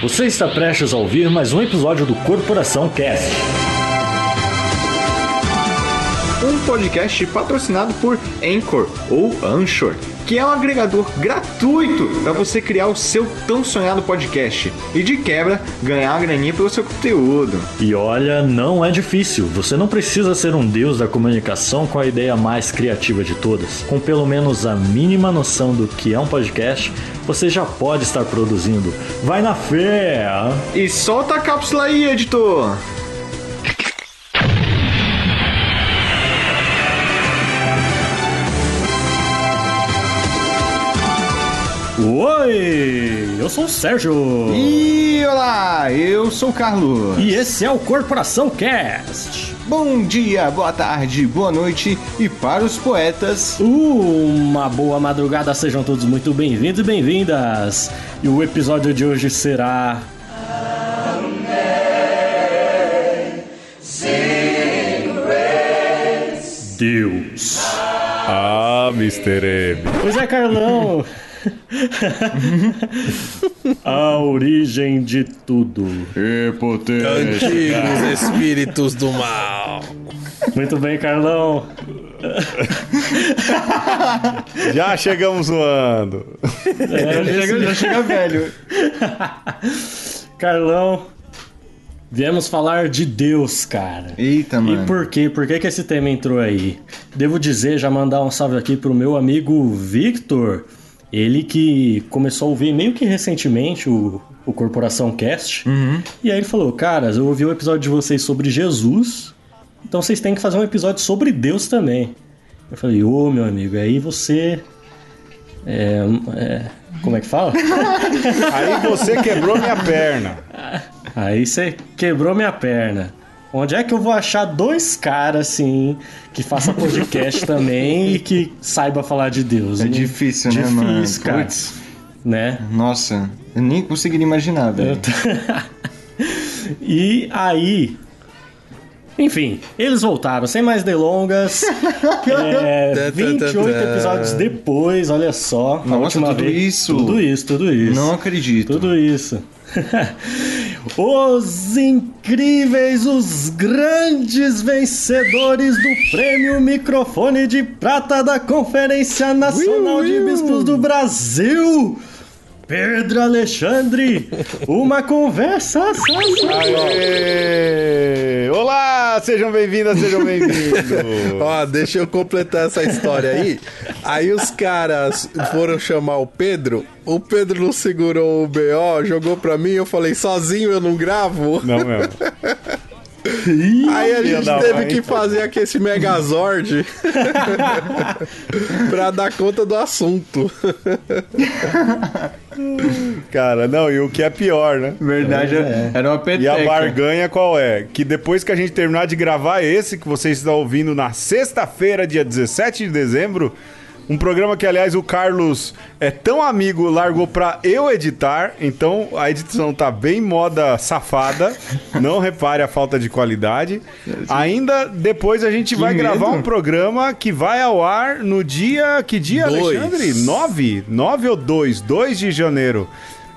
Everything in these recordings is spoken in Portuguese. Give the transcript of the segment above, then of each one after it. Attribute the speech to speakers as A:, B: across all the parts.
A: Você está prestes a ouvir mais um episódio do Corporação Cast.
B: Um podcast patrocinado por Anchor ou Anchor, que é um agregador gratuito para você criar o seu tão sonhado podcast e de quebra ganhar uma graninha pelo seu conteúdo.
A: E olha, não é difícil. Você não precisa ser um deus da comunicação com a ideia mais criativa de todas. Com pelo menos a mínima noção do que é um podcast, você já pode estar produzindo. Vai na fé!
B: E solta a cápsula aí, editor!
A: Oi, eu sou o Sérgio.
B: E olá, eu sou o Carlos.
A: E esse é o Corporação Cast.
B: Bom dia, boa tarde, boa noite e para os poetas.
A: Uma boa madrugada, sejam todos muito bem-vindos e bem-vindas. E o episódio de hoje será Deus.
C: Ah, Mr. M.
A: Pois é, Carlão. A origem de tudo.
B: E.
C: Antigos espíritos do mal.
A: Muito bem, Carlão.
C: Já chegamos zoando.
B: já, chega, já chega velho.
A: Carlão, viemos falar de Deus, cara.
B: Eita, mano.
A: E por quê? Por que, que esse tema entrou aí? Devo dizer, já mandar um salve aqui pro meu amigo Victor. Ele que começou a ouvir meio que recentemente o, o Corporação Cast. E aí ele falou: Caras, eu ouvi o episódio de vocês sobre Jesus. Então vocês têm que fazer um episódio sobre Deus também. Eu falei: Ô meu amigo, aí você. É, é, como é que fala?
C: Aí você quebrou minha perna.
A: Aí você quebrou minha perna. Onde é que eu vou achar dois caras assim que faça podcast também e que saiba falar de Deus?
B: É
A: Não-
B: difícil, né,
A: difícil,
B: mano?
A: cara.
B: Puts.
A: Né?
B: Nossa, eu nem conseguiria imaginar, velho.
A: E aí. Enfim, eles voltaram, sem mais delongas. é,
C: Tã, tã,
A: 28
C: tã, tã.
A: episódios depois, olha só. na
B: Nossa,
A: última
B: tudo
A: vez.
B: isso?
A: Tudo isso, tudo isso.
B: Não acredito.
A: Tudo isso. Os incríveis, os grandes vencedores do Prêmio Microfone de Prata da Conferência Nacional de Bispos do Brasil. Pedro Alexandre, uma conversa
C: Aê! Olá, sejam bem-vindas, sejam bem-vindos.
D: Ó, deixa eu completar essa história aí. Aí os caras foram chamar o Pedro. O Pedro não segurou o BO, jogou pra mim. Eu falei, sozinho eu não gravo.
C: Não mesmo.
D: Aí a gente teve
C: mãe.
D: que fazer aqui esse Megazord pra dar conta do assunto.
C: Cara, não, e o que é pior, né?
B: Verdade, era uma peteca.
C: E a barganha qual é? Que depois que a gente terminar de gravar esse que vocês estão ouvindo na sexta-feira, dia 17 de dezembro, um programa que, aliás, o Carlos é tão amigo, largou pra eu editar, então a edição tá bem moda safada. Não repare a falta de qualidade. Ainda depois a gente vai
B: medo.
C: gravar um programa que vai ao ar no dia. Que dia,
D: Dois.
C: Alexandre? 9? 9 ou 2? 2 de janeiro.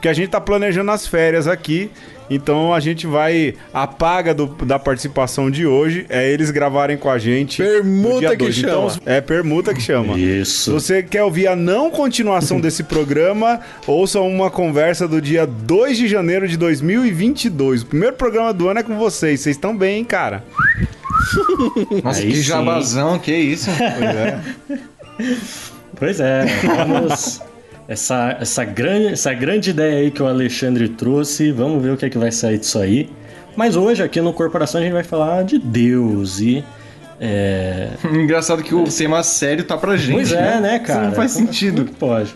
C: Porque a gente tá planejando as férias aqui. Então a gente vai. A paga do- da participação de hoje é eles gravarem com a gente.
D: Permuta que
C: dois.
D: chama.
C: Então, é permuta que chama. Se
A: Isso.
C: você quer ouvir a não continuação desse programa, ouça uma conversa do dia 2 de janeiro de 2022. O primeiro programa do ano é com vocês. Vocês estão bem, hein, cara?
B: Nossa,
A: Aí
B: que
A: sim.
B: jabazão, que isso?
A: Pois é, vamos. Essa, essa, grande, essa grande ideia aí que o Alexandre trouxe, vamos ver o que é que vai sair disso aí. Mas hoje, aqui no Corporação, a gente vai falar de Deus e. É...
B: Engraçado que o tema sério tá pra gente.
A: Pois é, né, cara?
B: Isso não faz
A: Como-
B: sentido.
A: como que pode.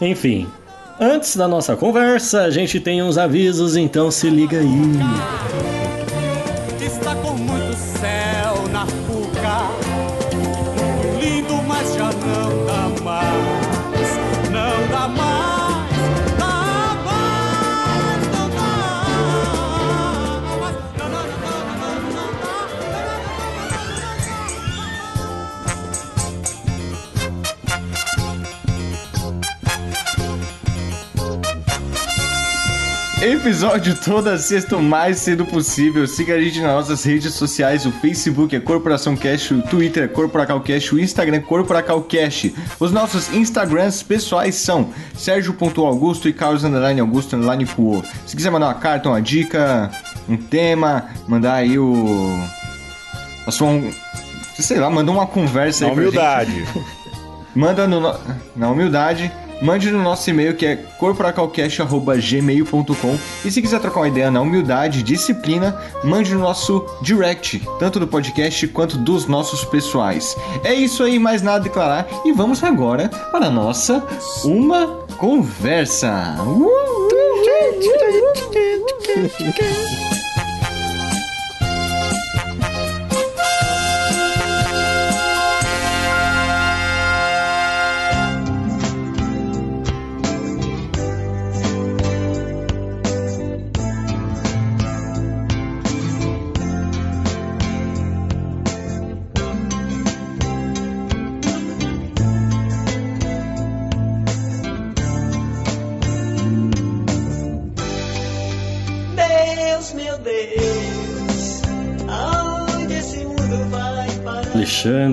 A: Enfim, antes da nossa conversa, a gente tem uns avisos, então se liga aí.
E: Está com
B: Episódio toda sexta o mais cedo possível. Siga a gente nas nossas redes sociais. O Facebook é Corporação Cash, o Twitter é Corporacalcast, o Instagram é Corporacalcast. Os nossos Instagrams pessoais são Sérgio.augusto e Carlos Underline Augusto Underline Cuo. Se quiser mandar uma carta, uma dica, um tema, mandar aí o... A sua... Sei lá, mandar uma conversa
C: Na
B: aí pra gente.
C: humildade.
B: Manda no- na humildade. Mande no nosso e-mail que é corporacalcast.gmail.com e se quiser trocar uma ideia na humildade e disciplina, mande no nosso direct, tanto do podcast quanto dos nossos pessoais. É isso aí, mais nada a declarar e vamos agora para a nossa Uma Conversa.
F: Deus,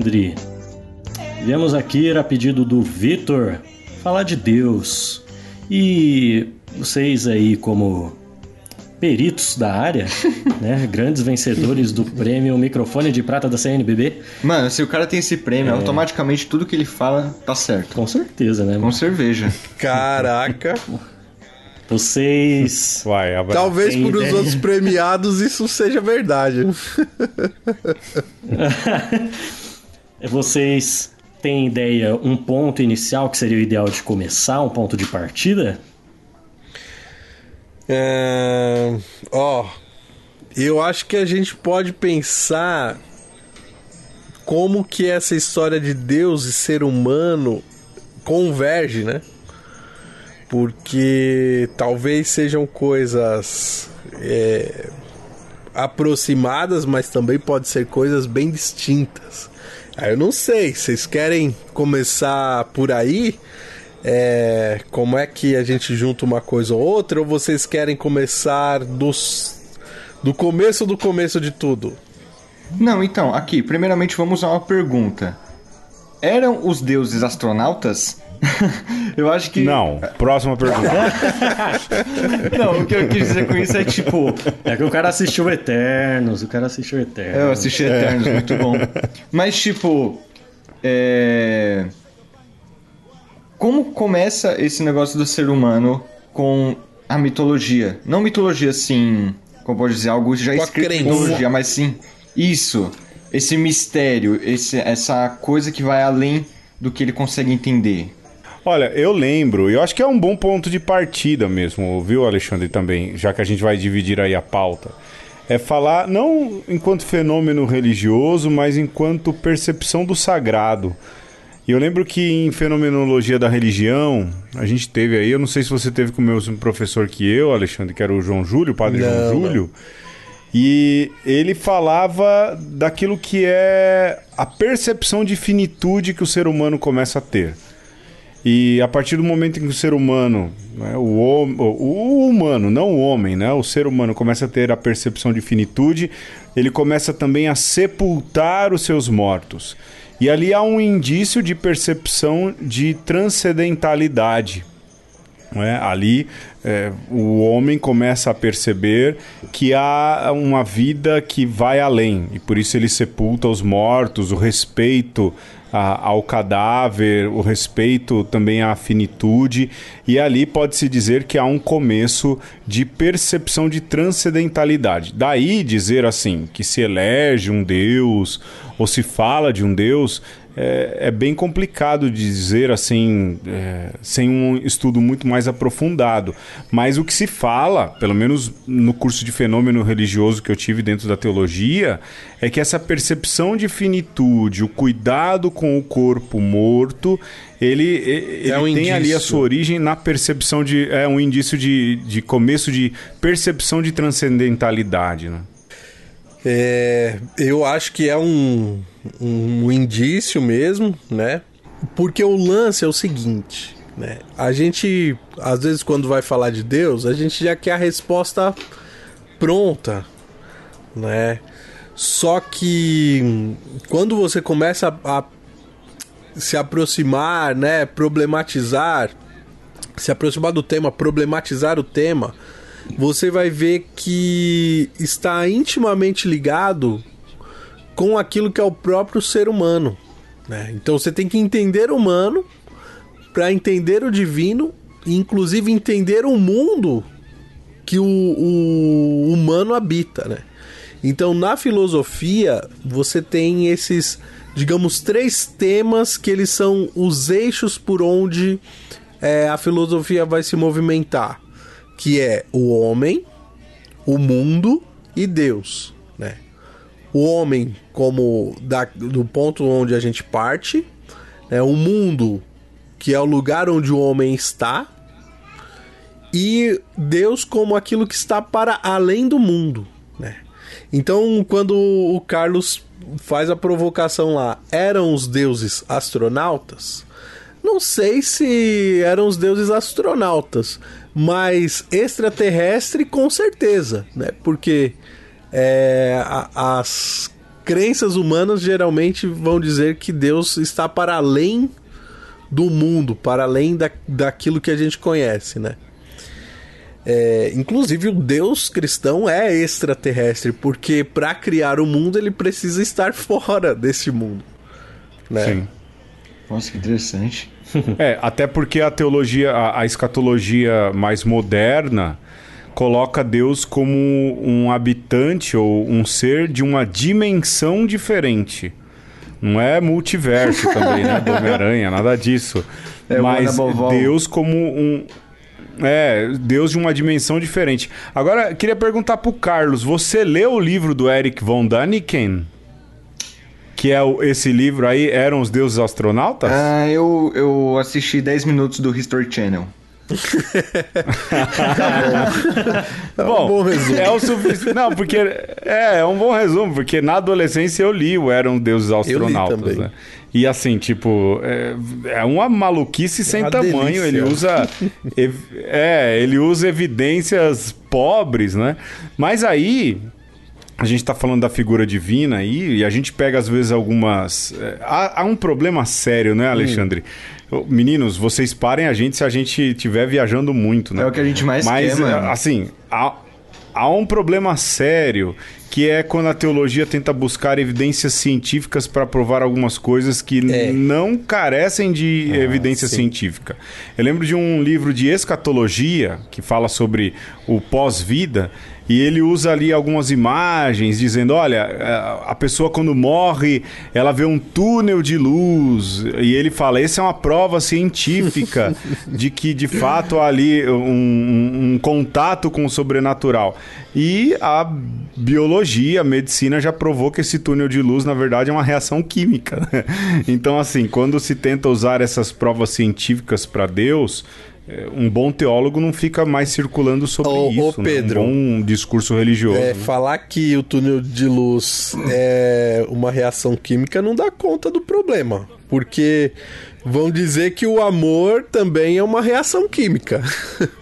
A: Alexandre, viemos aqui a pedido do Vitor falar de Deus. E vocês aí, como peritos da área, né, grandes vencedores do prêmio Microfone de Prata da CNBB,
B: Mano, se o cara tem esse prêmio, automaticamente tudo que ele fala tá certo.
A: com certeza, né?
B: Com cerveja.
D: Caraca.
A: Vocês
C: Vai, abraço.
D: Talvez por os outros premiados isso seja verdade.
A: Vocês têm ideia, um ponto inicial que seria o ideal de começar, um ponto de partida?
D: É, Ó, eu acho que a gente pode pensar como que essa história de Deus e ser humano converge, né? Porque talvez sejam coisas é, aproximadas, mas também pode ser coisas bem distintas. Eu não sei, vocês querem começar por aí? É, como é que a gente junta uma coisa ou outra? Ou vocês querem começar dos, do começo do começo de tudo?
B: Não, então, aqui, primeiramente vamos a uma pergunta. Eram os deuses astronautas? eu acho que.
C: Não, próxima pergunta.
B: Não, o que eu quis dizer com isso é tipo.
A: É que o cara assistiu Eternos, o cara assistiu Eternos.
B: Eu assisti Eternos, muito bom. Mas, tipo. É. Como começa esse negócio do ser humano com a mitologia? Não mitologia assim, como pode dizer, algo já escrito mas sim isso. Esse mistério, esse, essa coisa que vai além do que ele consegue entender.
C: Olha, eu lembro, eu acho que é um bom ponto de partida mesmo, viu, Alexandre, também, já que a gente vai dividir aí a pauta. É falar não enquanto fenômeno religioso, mas enquanto percepção do sagrado. E eu lembro que em fenomenologia da religião, a gente teve aí, eu não sei se você teve com o mesmo professor que eu, Alexandre, que era o João Júlio, o padre
D: Não,
C: João
D: não.
C: E ele falava daquilo que é a percepção de finitude que o ser humano começa a ter. E a partir do momento em que o ser humano, né, o, o humano, não o homem, né, o ser humano começa a ter a percepção de finitude, ele começa também a sepultar os seus mortos. E ali há um indício de percepção de transcendentalidade. É? Ali é, o homem começa a perceber que há uma vida que vai além e por isso ele sepulta os mortos, o respeito a- ao cadáver, o respeito também à finitude e ali pode-se dizer que há um começo de percepção de transcendentalidade. Daí dizer assim que se elege um Deus ou se fala de um Deus é, é bem complicado dizer assim, é, sem um estudo muito mais aprofundado. Mas o que se fala, pelo menos no curso de fenômeno religioso que eu tive dentro da teologia, é que essa percepção de finitude, o cuidado com o corpo morto, ele, ele
D: É um
C: tem ali a
D: indício.
C: sua origem na percepção de. É um indício de, de começo de percepção de transcendentalidade. Né?
D: É, eu acho que é um, um indício mesmo, né? Porque o lance é o seguinte, Né? A gente, às vezes, quando vai falar de Deus, a gente já quer a resposta pronta, né? Só que quando você começa a, a se aproximar, né, problematizar, se aproximar do tema, problematizar o tema, você vai ver que está intimamente ligado com aquilo que é o próprio ser humano. Né? Então você tem que entender o humano para entender o divino e inclusive entender o mundo que o, o humano habita. Né? Então na filosofia você tem esses, digamos, três temas que eles são os eixos por onde é, a filosofia vai se movimentar, que é o homem, o mundo e Deus, né? O homem como da, do ponto onde a gente parte, né? o mundo que é o lugar onde o homem está e Deus como aquilo que está para além do mundo, né? Então, quando o Carlos faz a provocação lá, eram os deuses astronautas? Não sei se eram os deuses astronautas, mas extraterrestre com certeza, né? Porque é, a, as crenças humanas geralmente vão dizer que Deus está para além do mundo, para além da, daquilo que a gente conhece, né? É, inclusive o Deus cristão é extraterrestre, porque para criar o mundo ele precisa estar fora desse mundo, né?
C: Sim.
B: Nossa, que interessante.
C: É, até porque a teologia, a, a escatologia mais moderna coloca Deus como um habitante ou um ser de uma dimensão diferente. Não é multiverso também, né? Do Homem-Aranha, nada disso.
B: É
C: Mas Deus como um. É, Deus de uma dimensão diferente. Agora, queria perguntar pro Carlos: você leu o livro do Eric von Daniken? Que é o- esse livro aí, Eram os Deuses Astronautas?
B: Ah, eu, eu assisti 10 minutos do History Channel.
D: É um
C: Bom,
D: bom resumo.
C: é o suficiente. Não, porque. É, é um bom resumo, porque na adolescência eu li o Eram Deuses Astronautas,
D: também.
C: né? E assim, tipo, é, é uma maluquice sem
D: uma
C: tamanho.
D: delícia.
C: Ele usa. ev- é, ele usa evidências pobres, né? Mas aí. A gente tá falando da figura divina aí, e a gente pega às vezes algumas. é, há, há um problema sério, né, Alexandre? Ô, Meninos, vocês parem a gente se a gente estiver viajando muito, né?
B: É o que a gente mais
C: Mas,
B: quer, mano.
C: assim, há, há um problema sério que é quando a teologia tenta buscar evidências científicas para provar algumas coisas que
D: É.
C: não carecem de evidência
D: sim.
C: científica. Eu lembro de um livro de escatologia que fala sobre o pós-vida e ele usa ali algumas imagens dizendo, olha, a pessoa quando morre, ela vê um túnel de luz e ele fala, essa é uma prova científica de que de fato há ali um, um- contato com o sobrenatural. E a biologia, a medicina já provou que esse túnel de luz, na verdade, é uma reação química. né? Então, assim, quando se tenta usar essas provas científicas para Deus, um bom teólogo não fica mais circulando sobre
D: Ô, ô,
C: isso. né?
D: Pedro.
C: Um bom discurso religioso.
D: É,
C: né?
D: falar que o túnel de luz é uma reação química não dá conta do problema. Porque vão dizer que o amor também é uma reação química.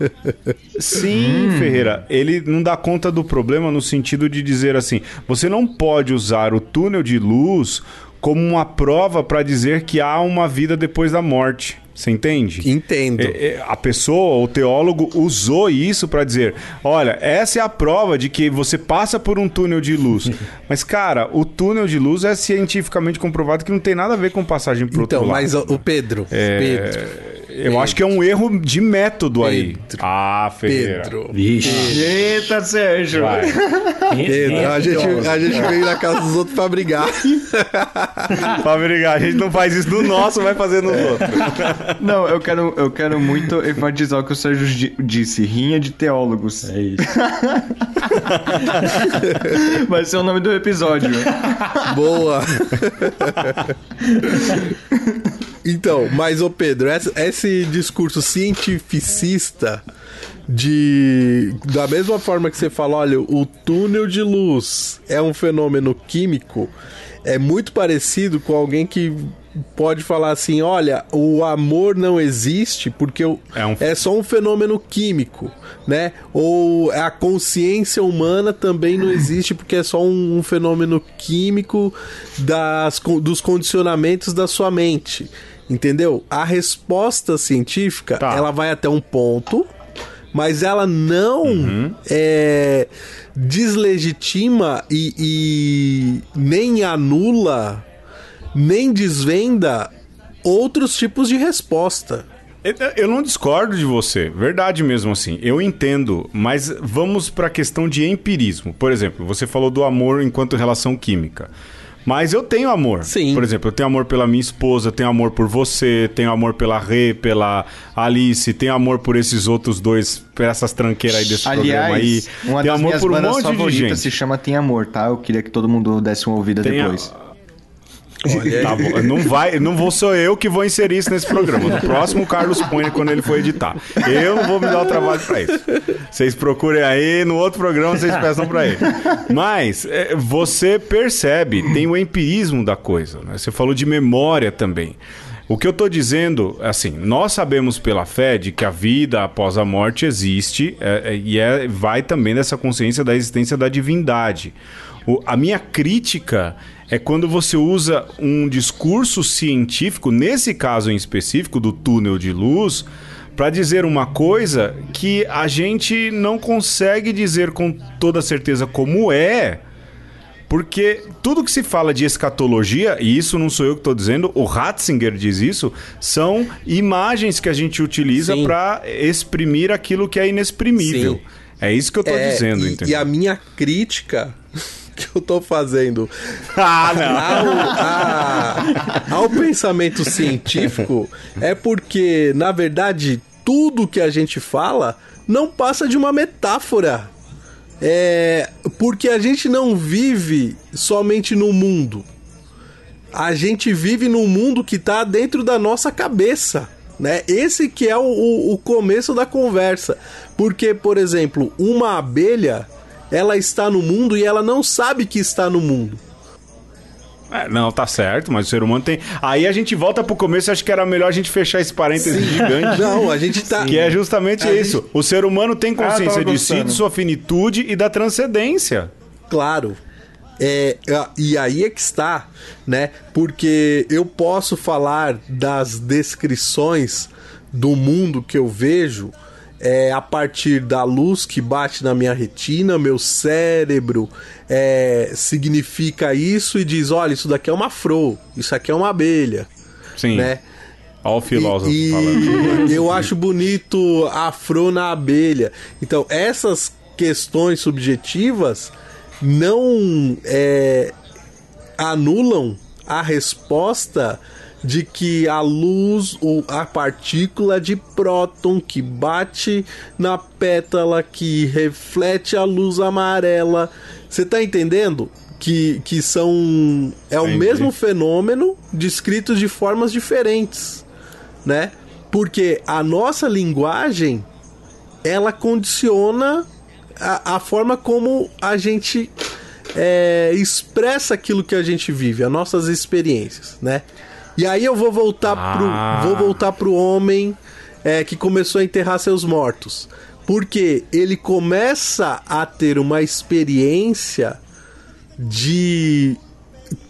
C: Sim, Ferreira. Ele não dá conta do problema no sentido de dizer assim: você não pode usar o túnel de luz como uma prova para dizer que há uma vida depois da morte. Você entende?
D: Entendo.
C: É, é, a pessoa, o teólogo, usou isso para dizer: olha, essa é a prova de que você passa por um túnel de luz. Mas, cara, o túnel de luz é cientificamente comprovado que não tem nada a ver com passagem pro
D: Então,
C: outro lado.
D: mas o o Pedro,
C: É,
D: Pedro,
C: Eu acho que é um erro de método aí.
D: Pedro.
C: Ah, Ferreira.
D: Pedro,
A: Vixe.
B: Eita, Sérgio!
C: Vai.
D: Pedro, a gente, a gente veio na casa dos outros pra brigar.
C: pra brigar, a gente não faz isso no nosso, vai fazer nos outros.
B: Não, eu quero, eu quero muito enfatizar o que o Sérgio di- disse. Rinha de teólogos.
A: É isso.
B: Vai ser o nome do episódio.
D: Boa. então, mas ô Pedro, esse, esse discurso cientificista de da mesma forma que você fala, olha, o túnel de luz é um fenômeno químico, é muito parecido com alguém que pode falar assim: olha, o amor não existe porque o-
C: É um-
D: é só um fenômeno químico, né? Ou a consciência humana também não existe porque é só um, um fenômeno químico das, dos condicionamentos da sua mente. Entendeu? A resposta científica
C: Tá.
D: ela vai até um ponto, mas ela não é, deslegitima e, e nem anula, nem desvenda outros tipos de resposta.
C: Eu não discordo de você, verdade mesmo assim. Eu entendo, mas vamos para a questão de empirismo. Por exemplo, você falou do amor enquanto relação química. Mas eu tenho amor.
D: Sim.
C: Por exemplo, eu tenho amor pela minha esposa, tenho amor por você, tenho amor pela Rê, pela Alice, tenho amor por esses outros dois, por essas tranqueiras aí desse programa aí.
B: Aliás, uma
C: tenho
B: das
C: amor
B: minhas
C: por um monte de gente.
B: se chama Tem Amor, tá? Eu queria que todo mundo desse uma ouvida
C: Tem a-
B: depois.
C: Tá não vai, não vou sou eu que vou inserir isso nesse programa. No próximo Carlos põe quando ele for editar. Eu não vou me dar o trabalho pra isso. Vocês procurem aí, no outro programa vocês peçam pra ele. Mas é, você percebe, tem o empirismo da coisa. né? Você falou de memória também. O que eu tô dizendo, assim, nós sabemos pela fé de que a vida após a morte existe é, é, e é, vai também dessa consciência da existência da divindade. O- a minha crítica é quando você usa um discurso científico, nesse caso em específico do túnel de luz, para dizer uma coisa que a gente não consegue dizer com toda certeza como é. Porque tudo que se fala de escatologia, e isso não sou eu que estou dizendo, o Ratzinger diz isso, são imagens que a gente utiliza para exprimir aquilo que é inexprimível.
D: Sim.
C: É isso que eu estou
D: É,
C: dizendo,
D: e,
C: entendeu?
D: e a minha crítica que eu tô fazendo
C: Ah, não.
D: ao, a- ao pensamento científico é porque, na verdade, tudo que a gente fala não passa de uma metáfora. É, porque a gente não vive somente no mundo. A gente vive num mundo que está dentro da nossa cabeça. Né? Esse que é o, o- o começo da conversa. Porque, por exemplo, uma abelha, ela está no mundo e ela não sabe que está no mundo.
C: É, não, tá certo, mas o ser humano tem. Aí a gente volta pro começo, acho que era melhor a gente fechar esse parêntese gigante.
D: Não, a gente tá.
C: Que é justamente isso. O ser humano tem consciência
B: Ah,
C: de si, de sua finitude e da transcendência.
D: Claro. É, a- e aí é que está, né? Porque eu posso falar das descrições do mundo que eu vejo é, a partir da luz que bate na minha retina, meu cérebro é, significa isso e diz: olha, isso daqui é uma fro, isso aqui é uma abelha,
C: Sim.
D: né?
C: Olha o filósofo
D: E,
C: falando.
D: e eu acho bonito a afro na abelha. Então, essas questões subjetivas não é, anulam a resposta de que a luz, ou a partícula de próton que bate na pétala, que reflete a luz amarela. Você tá entendendo? Que, que são. É o
C: Entendi.
D: mesmo fenômeno descrito de formas diferentes, né? Porque a nossa linguagem ela condiciona a, a forma como a gente é, expressa aquilo que a gente vive, as nossas experiências, né? E aí eu vou voltar
C: Ah.
D: pro vou voltar pro homem é, que começou a enterrar seus mortos, porque ele começa a ter uma experiência de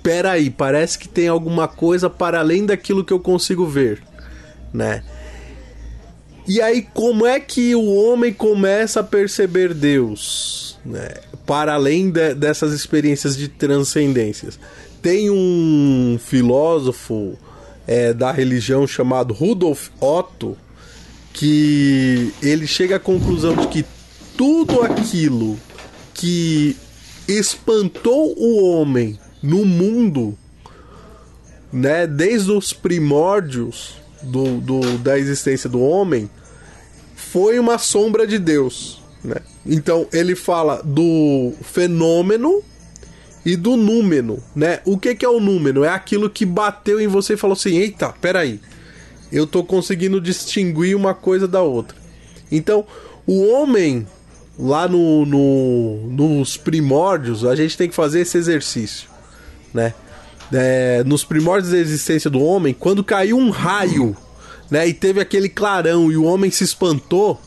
D: peraí, parece que tem alguma coisa para além daquilo que eu consigo ver, né? E aí, como é que o homem começa a perceber Deus? Né? Para além de- dessas experiências de transcendências. Tem um filósofo é, da religião chamado Rudolf Otto que ele chega à conclusão de que tudo aquilo que espantou o homem no mundo, né, desde os primórdios do, do- da existência do homem, foi uma sombra de Deus. Né? Então ele fala do fenômeno e do númeno, né? O que, que é o númeno? É aquilo que bateu em você e falou assim: eita, peraí, eu tô conseguindo distinguir uma coisa da outra. Então, o homem, lá no, no- nos primórdios, a gente tem que fazer esse exercício, né? é, nos primórdios da existência do homem, quando caiu um raio, né, e teve aquele clarão e o homem se espantou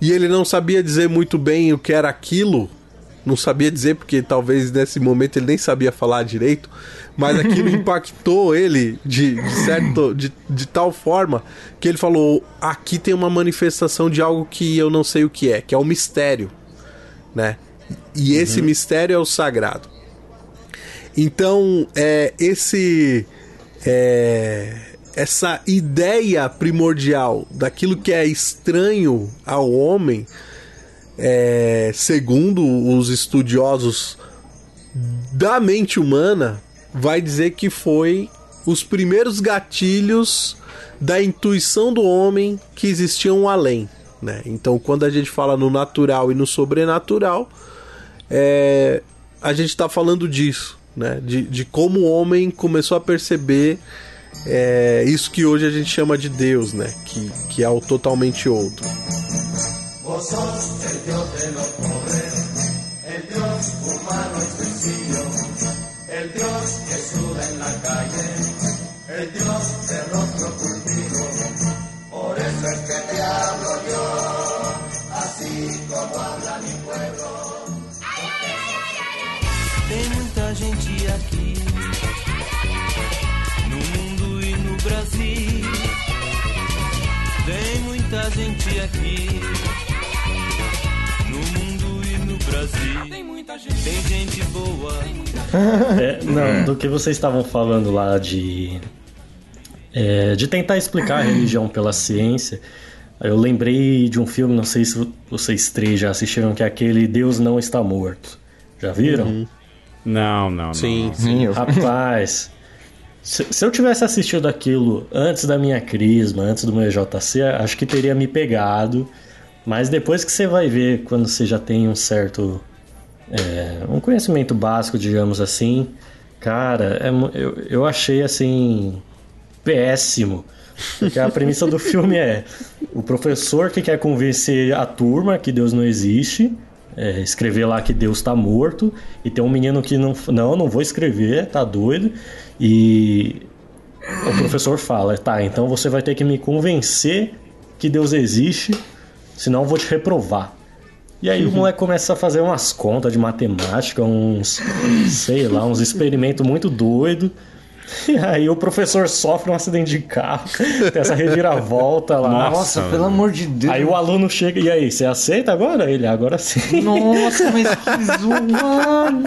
D: e ele não sabia dizer muito bem o que era aquilo, não sabia dizer porque talvez nesse momento ele nem sabia falar direito, mas aquilo impactou ele de, de certo de, de tal forma que ele falou: aqui tem uma manifestação de algo que eu não sei o que é, que é o mistério, né? E esse mistério é o sagrado. Então, é, esse é, essa ideia primordial daquilo que é estranho ao homem, é, segundo os estudiosos da mente humana, vai dizer que foi os primeiros gatilhos da intuição do homem que existiam além. Né? Então, quando a gente fala no natural e no sobrenatural, é, a gente está falando disso, né? De, de como o homem começou a perceber é, isso que hoje a gente chama de Deus, né? Que, que é o totalmente outro.
F: sos yo te
G: lo muita gente, tem gente boa.
A: É, não, do que vocês estavam falando lá de. é, de tentar explicar a religião pela ciência. Eu lembrei de um filme, não sei se vocês três já assistiram, que é aquele Deus Não Está Morto. Já viram?
C: Não, não, não.
D: Sim,
C: não.
D: sim.
A: Rapaz, se, se eu tivesse assistido aquilo antes da minha crisma, antes do meu EJC, acho que teria me pegado. Mas depois que você vai ver, quando você já tem um certo. É, um conhecimento básico, digamos assim, cara, é eu, eu achei assim. péssimo. Porque a premissa do filme é o professor que quer convencer a turma que Deus não existe, é, escrever lá que Deus está morto, e tem um menino que não, não, não vou escrever, tá doido, e o professor fala, tá, então você vai ter que me convencer que Deus existe, senão eu vou te reprovar. E aí o moleque começa a fazer umas contas de matemática, uns, sei lá, uns experimentos muito doidos. E aí o professor sofre um acidente de carro, tem essa reviravolta lá.
B: Nossa, pelo amor de Deus.
A: Aí o aluno chega, e aí, você aceita agora? Ele, agora sim.
B: Nossa, mas que zoado.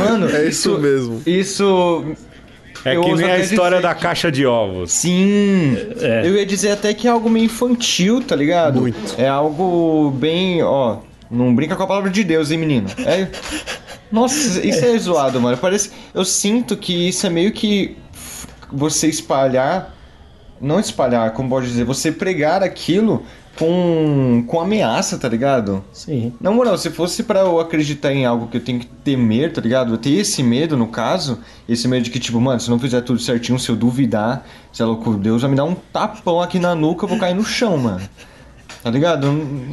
B: Mano,
D: É isso mesmo.
B: Isso.
C: É
B: Eu
C: que nem a história da
B: que-
C: caixa de ovos.
B: Sim.
A: É.
B: Eu ia dizer até que é algo meio infantil, tá ligado?
D: Muito.
B: É algo bem, ó. Não brinca com a palavra de Deus, hein, menino? É. Nossa, isso é zoado, mano. Parece. Eu sinto que isso é meio que você espalhar. Não espalhar, como pode dizer, você pregar aquilo com, com ameaça, tá ligado?
A: Sim.
B: Na moral, se fosse pra eu acreditar em algo que eu tenho que temer, tá ligado? Eu ter esse medo, no caso, esse medo de que, tipo, mano, se não fizer tudo certinho, se eu duvidar, se é louco, Deus vai me dar um tapão aqui na nuca, eu vou cair no chão, mano. Tá ligado?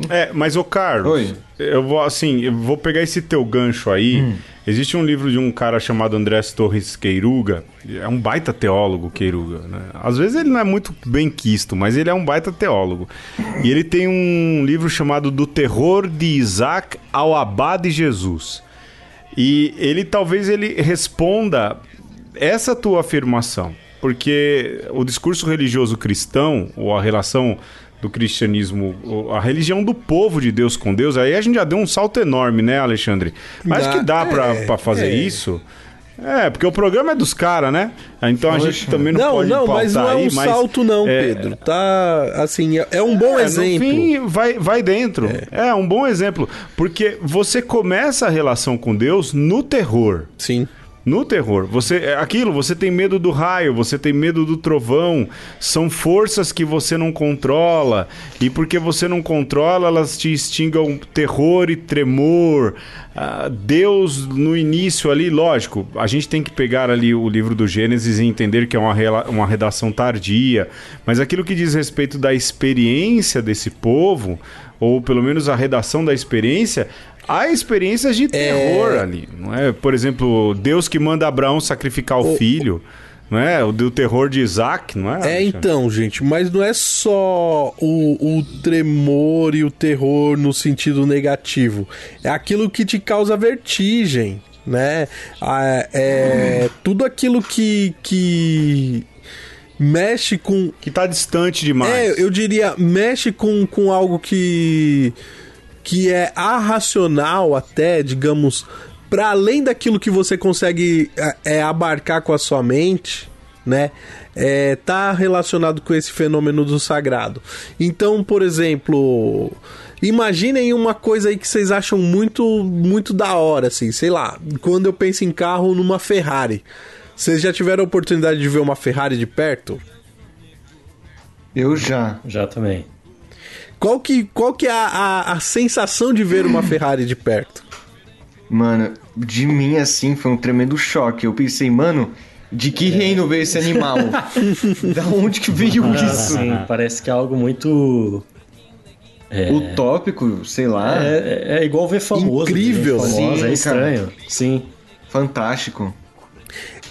C: É, mas ô Carlos,
B: Oi.
C: eu vou assim, eu vou pegar esse teu gancho aí.
B: Hum.
C: Existe um livro de um cara chamado Andrés Torres Queiruga, é um baita teólogo Queiruga, né? Às vezes ele não é muito bem quisto, mas ele é um baita teólogo. E ele tem um livro chamado Do Terror de Isaac ao Abade Jesus. E ele talvez ele responda essa tua afirmação, porque o discurso religioso cristão, ou a relação do cristianismo, a religião do povo de Deus com Deus, aí a gente já deu um salto enorme, né, Alexandre? Mas
D: Dá-
C: que dá pra,
D: é,
C: pra fazer
D: é.
C: isso? É, porque o programa é dos caras, né? Então a gente também não,
D: Não,
C: pode
D: não, mas não é
C: aí,
D: um
C: mas,
D: salto, não,
C: é,
D: Pedro. Tá, assim, é, é um bom
C: é,
D: exemplo.
C: No fim, vai, vai dentro. É. um bom exemplo. Porque você começa a relação com Deus no terror.
D: Sim.
C: No terror. Você, é aquilo, você tem medo do raio, você tem medo do trovão. São forças que você não controla. E porque você não controla, elas te instigam terror e tremor. Ah, Deus, no início ali, lógico, a gente tem que pegar ali o livro do Gênesis e entender que é uma, uma redação tardia. Mas aquilo que diz respeito da experiência desse povo, ou pelo menos a redação da experiência, há experiências de terror ali, não é? Por exemplo, Deus que manda Abraão sacrificar o,
D: O-
C: filho, não é? O do terror de Isaac, não é?
D: É, então, gente, mas não é só o, o tremor e o terror no sentido negativo. É aquilo que te causa vertigem, né? Ah, É, tudo aquilo que, que mexe com.
C: Que tá distante demais.
D: É, eu diria, mexe com, com algo que. Que é arracional até, digamos, para além daquilo que você consegue é, é, abarcar com a sua mente, né? É, tá relacionado com esse fenômeno do sagrado. Então, por exemplo, imaginem uma coisa aí que vocês acham muito muito da hora, assim, sei lá, quando eu penso em carro numa Ferrari. Vocês já tiveram a oportunidade de ver uma Ferrari de perto?
B: Eu já.
A: Já também.
D: Qual que, qual que é a, a, a sensação de ver uma Ferrari de perto?
B: Mano, de mim assim foi um tremendo choque. Eu pensei, mano, de que reino veio esse animal? da onde que veio
A: Ah,
B: isso?
A: sim, parece que é algo muito.
B: Utópico, sei lá.
A: É, é igual ver famoso.
D: Incrível.
A: ver gente famosa,
B: Sim,
A: é estranho. Sim.
B: Fantástico.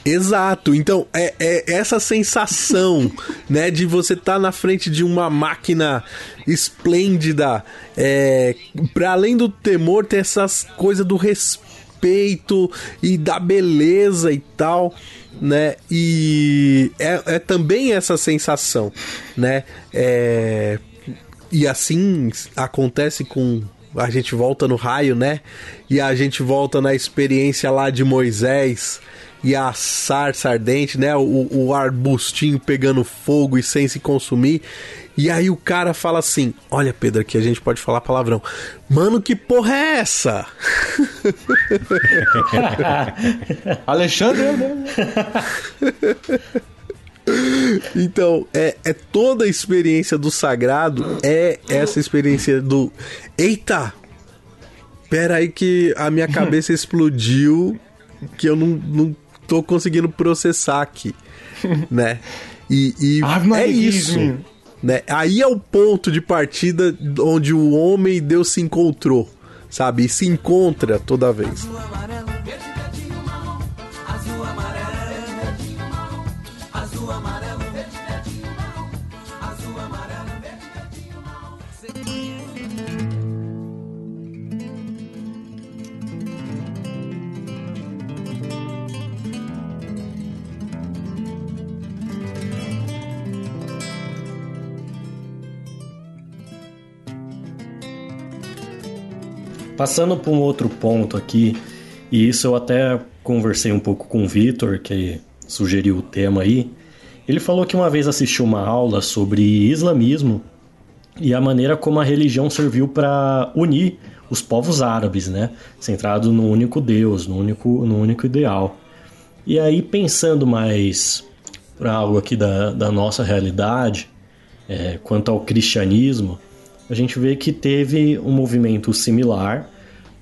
D: Exato. Então, é, é essa sensação, né, de você estar na frente de uma máquina esplêndida. É, para além do temor, tem essas coisas do respeito e da beleza e tal, né? E é, é também essa sensação, né? É, e assim acontece com. A gente volta no raio, né? E a gente volta na experiência lá de Moisés e a sarça ardente, né? O, o arbustinho pegando fogo e sem se consumir. E aí o cara fala assim: Olha, Pedro, aqui a gente pode falar palavrão. Mano, que porra é essa?
B: Alexandre,
D: Então, é, é toda a experiência do sagrado, é essa experiência do. Eita! Pera aí que a minha cabeça explodiu, que eu não, não tô conseguindo processar aqui, né? E, e é isso. Né? Aí é o ponto de partida onde o homem e Deus se encontrou, sabe? E se encontra toda vez.
A: Passando para um outro ponto aqui, e isso eu até conversei um pouco com o Vitor, que sugeriu o tema aí. Ele falou que uma vez assistiu uma aula sobre islamismo e a maneira como a religião serviu para unir os povos árabes, né? Centrado no único Deus, no único, no único ideal. E aí, pensando mais para algo aqui da, da nossa realidade, é, quanto ao cristianismo, a gente vê que teve um movimento similar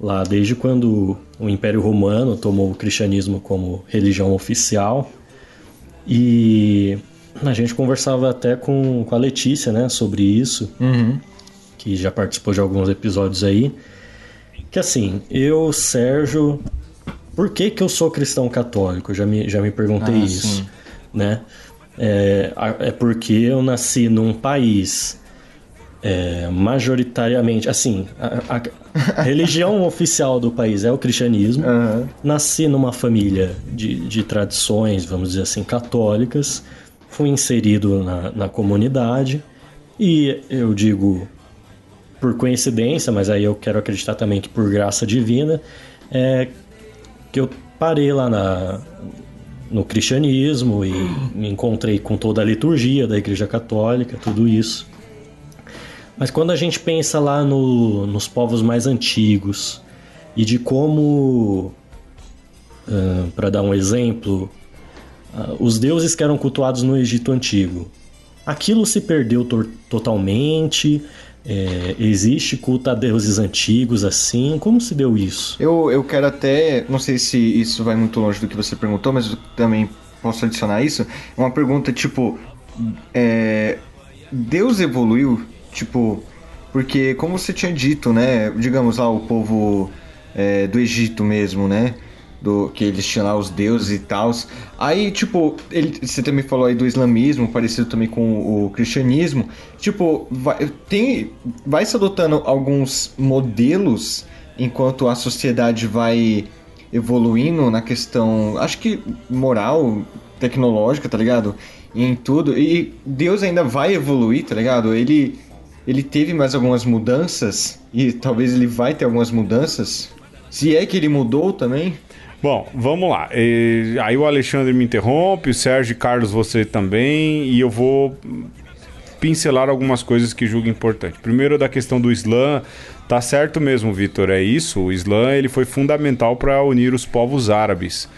A: lá desde quando o Império Romano tomou o cristianismo como religião oficial. E a gente conversava até com, com a Letícia, né, sobre isso, que já participou de alguns episódios aí. Que assim, eu, Sérgio, por que, que eu sou cristão católico? Eu já me, já me perguntei
B: Ah,
A: isso,
B: sim.
A: né? É, é porque eu nasci num país é, majoritariamente, assim, a, a- religião oficial do país é o cristianismo.
B: Aham.
A: Nasci numa família de, de tradições, vamos dizer assim, católicas. Fui inserido na, na comunidade e eu digo por coincidência, mas aí eu quero acreditar também que por graça divina, é que eu parei lá na, no cristianismo e me encontrei com toda a liturgia da Igreja Católica, tudo isso. Mas quando a gente pensa lá no- nos povos mais antigos e de como, para dar um exemplo, ah, os deuses que eram cultuados no Egito Antigo, aquilo se perdeu totalmente. É, existe culto a deuses antigos assim? Como se deu isso?
B: Eu, eu quero até. Não sei se isso vai muito longe do que você perguntou, mas eu também posso adicionar isso. Uma pergunta tipo. é, Deus evoluiu? Tipo. Porque, como você tinha dito, né? Digamos lá, o povo é, do Egito mesmo, né? Do, que eles tinham lá os deuses e tal. Aí, tipo, ele, você também falou aí do islamismo, parecido também com o cristianismo. Tipo, vai, tem, vai se adotando alguns modelos enquanto a sociedade vai evoluindo na questão, acho que moral, tecnológica, tá ligado? Em tudo. E Deus ainda vai evoluir, tá ligado? Ele ele teve mais algumas mudanças e talvez ele vai ter algumas mudanças. Se é que ele mudou também.
C: Bom, vamos lá. E, aí o Alexandre me interrompe, o Sérgio e Carlos você também, e eu vou pincelar algumas coisas que julgo importante. Primeiro da questão do Islã, tá certo mesmo, Vitor, é isso. O Islã ele foi fundamental para unir os povos árabes.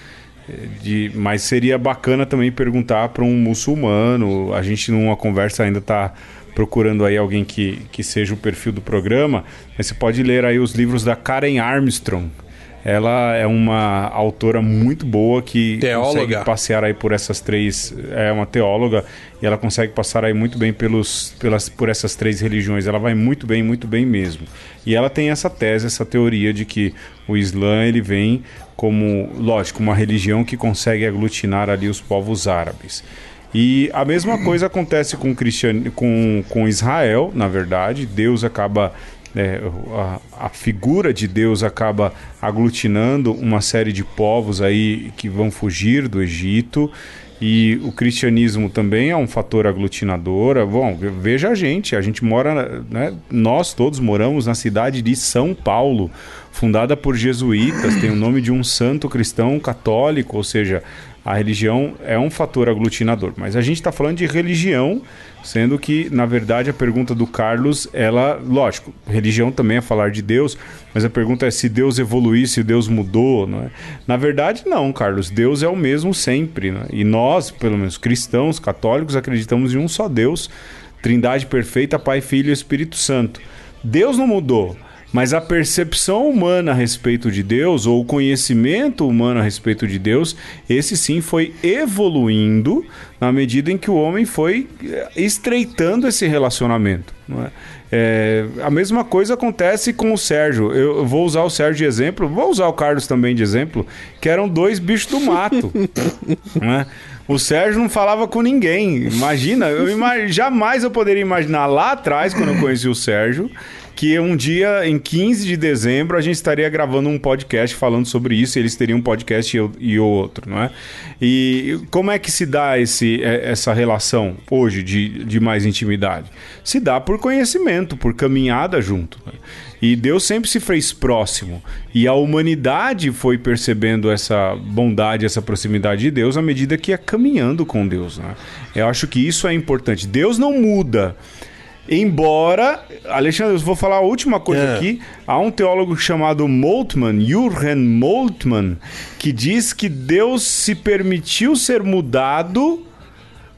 C: De, mas seria bacana também perguntar para um muçulmano. A gente numa conversa ainda está procurando aí alguém que, que seja o perfil do programa, mas você pode ler aí os livros da Karen Armstrong. Ela é uma autora muito boa que
D: Teóloga.
C: consegue passear aí por essas três. É uma teóloga e ela consegue passar aí muito bem pelos, pelas, por essas três religiões. Ela vai muito bem, muito bem mesmo. E ela tem essa tese, essa teoria de que o Islã ele vem como, lógico, uma religião que consegue aglutinar ali os povos árabes. E a mesma coisa acontece com, Cristian... com, com Israel, na verdade. Deus acaba. é, a, a figura de Deus acaba aglutinando uma série de povos aí que vão fugir do Egito. E o cristianismo também é um fator aglutinador. Bom, veja a gente, a gente mora, né, nós todos moramos na cidade de São Paulo, fundada por jesuítas, tem o nome de um santo cristão católico, ou seja, a religião é um fator aglutinador. Mas a gente está falando de religião, sendo que, na verdade, a pergunta do Carlos, ela, lógico, religião também é falar de Deus, mas a pergunta é se Deus evoluiu, se Deus mudou, não é? Na verdade, não, Carlos. Deus é o mesmo sempre, né? E nós, pelo menos cristãos, católicos, acreditamos em um só Deus, Trindade perfeita, Pai, Filho e Espírito Santo. Deus não mudou. Mas a percepção humana a respeito de Deus, ou o conhecimento humano a respeito de Deus, esse sim foi evoluindo na medida em que o homem foi eh, estreitando esse relacionamento. É? É, a mesma coisa acontece com o Sérgio. Eu, vou usar o Sérgio de exemplo, vou usar o Carlos também de exemplo, que eram dois bichos do mato. não é? O Sérgio não falava com ninguém. Imagina, eu ima- jamais eu poderia imaginar lá atrás, quando eu conheci o Sérgio, que um dia, em 15 de dezembro, a gente estaria gravando um podcast falando sobre isso, e eles teriam um podcast e, e outro, não é? E como é que se dá esse, é- essa relação hoje de, de mais intimidade? Se dá por conhecimento, por caminhada junto. né? E Deus sempre se fez próximo. E a humanidade foi percebendo essa bondade, essa proximidade de Deus à medida que ia caminhando com Deus. Né? Eu acho que isso é importante. Deus não muda. Embora, Alexandre, eu vou falar a última coisa
D: É.
C: aqui. Há um teólogo chamado Moltmann, Jürgen Moltmann, que diz que Deus se permitiu ser mudado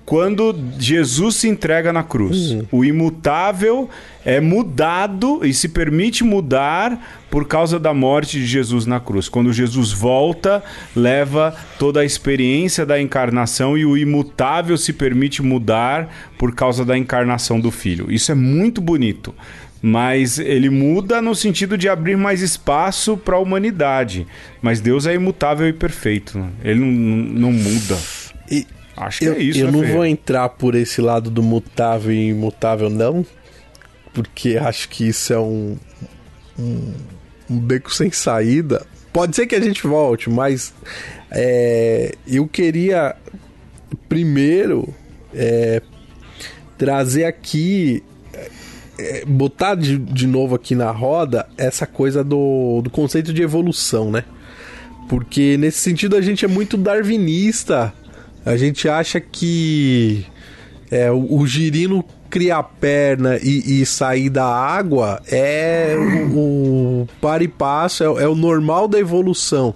C: quando Jesus se entrega na cruz. O imutável é mudado e se permite mudar por causa da morte de Jesus na cruz. Quando Jesus volta, leva toda a experiência da encarnação e o imutável se permite mudar por causa da encarnação do filho. Isso é muito bonito. Mas ele muda no sentido de abrir mais espaço para a humanidade. Mas Deus é imutável e perfeito. né? Ele não, não muda.
D: E
C: Acho que
D: eu,
C: é isso.
D: eu
C: né,
D: não
C: Ferreira?
D: vou entrar por esse lado do mutável e imutável, não. Porque acho que isso é um, um, um beco sem saída. Pode ser que a gente volte, mas é, eu queria primeiro é, trazer aqui, é, botar de, de novo aqui na roda essa coisa do, do conceito de evolução, né? Porque nesse sentido a gente é muito darwinista. A gente acha que é, o, o girino criar perna e, e sair da água é o, o par e passo, é, o- é o normal da evolução.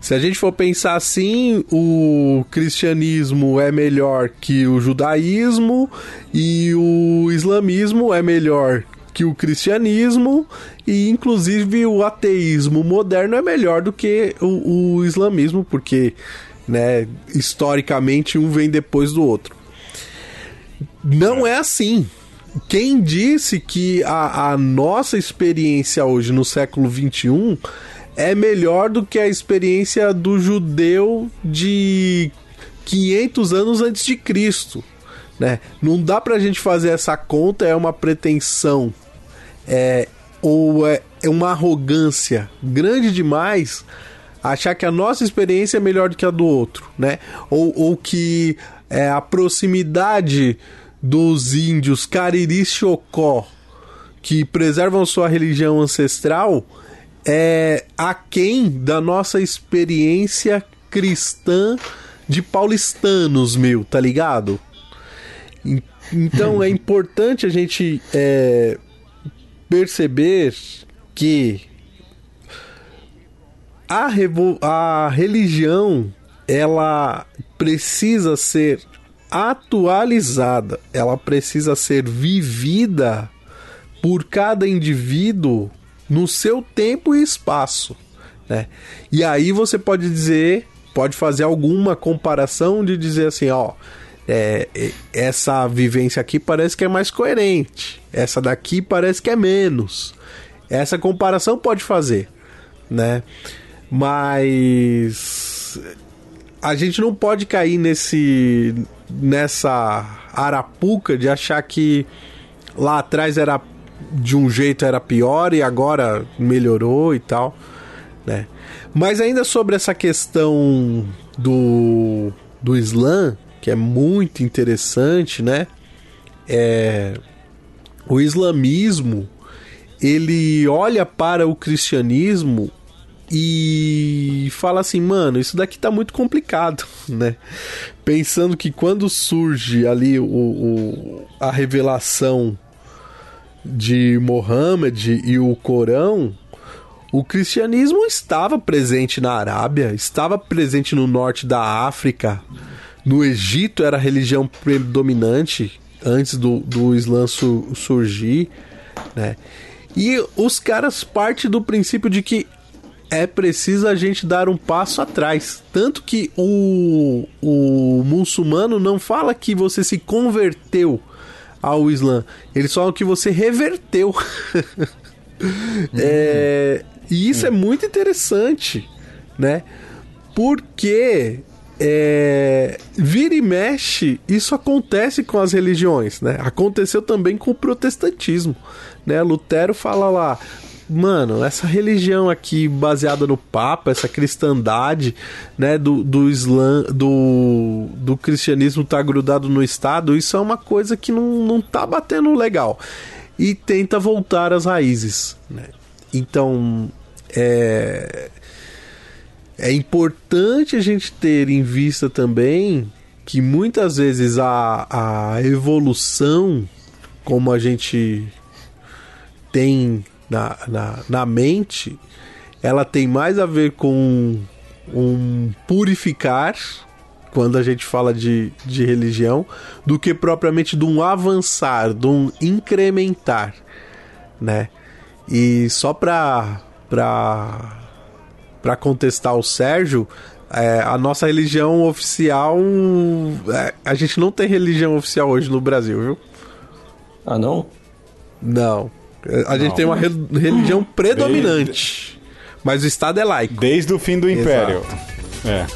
D: Se a gente for pensar assim, o cristianismo é melhor que o judaísmo e o islamismo é melhor que o cristianismo e inclusive o ateísmo moderno é melhor do que o, o islamismo, porque né, historicamente um vem depois do outro. Não é assim. quem disse que a, a nossa experiência hoje no século XXI é melhor do que a experiência do judeu de 500 anos antes de Cristo, né? Não dá pra gente fazer essa conta, é uma pretensão, é, ou é, é uma arrogância grande demais achar que a nossa experiência é melhor do que a do outro, né? Ou, ou que é, a proximidade dos índios Cariri Chocó, que preservam sua religião ancestral, é aquém da nossa experiência cristã de paulistanos, meu, tá ligado? Então é importante a gente é, perceber que a, a religião ela precisa ser atualizada, ela precisa ser vivida por cada indivíduo no seu tempo e espaço, né? E aí você pode dizer, pode fazer alguma comparação de dizer assim, ó, é, essa vivência aqui parece que é mais coerente, essa daqui parece que é menos. Essa comparação pode fazer, né? Mas a gente não pode cair nesse nessa arapuca de achar que lá atrás era de um jeito era pior e agora melhorou e tal, né? Mas ainda sobre essa questão do do Islã, que é muito interessante, né? É o islamismo ele olha para o cristianismo e fala assim, mano, isso daqui tá muito complicado, né? Pensando que quando surge ali o, o a revelação de Mohammed e o Corão, o cristianismo estava presente na Arábia, estava presente no norte da África, no Egito era a religião predominante antes do, do Islã su surgir, né? E os caras partem do princípio de que é preciso a gente dar um passo atrás. Tanto que o, o muçulmano não fala que você se converteu ao Islã, eles falam que você reverteu. é, e isso é muito interessante, né? Porque é, vira e mexe, isso acontece com as religiões, né? Aconteceu também com o protestantismo, né? Lutero fala lá, mano, essa religião aqui baseada no Papa, essa cristandade, né, do, do Islã, do, do cristianismo tá grudado no Estado, isso é uma coisa que não, não tá batendo legal. E tenta voltar às raízes, né? Então, é, é importante a gente ter em vista também que muitas vezes a, a evolução, como a gente tem na, na, na mente, ela tem mais a ver com um purificar, quando a gente fala de, de religião, do que propriamente de um avançar, de um incrementar, né? E só para para para contestar o Sérgio, é, a nossa religião oficial, é, a gente não tem religião oficial hoje no Brasil, viu?
A: Ah, não?
D: Não. A gente tem uma re religião predominante. Mas o Estado é laico.
C: Desde o fim do Império. É.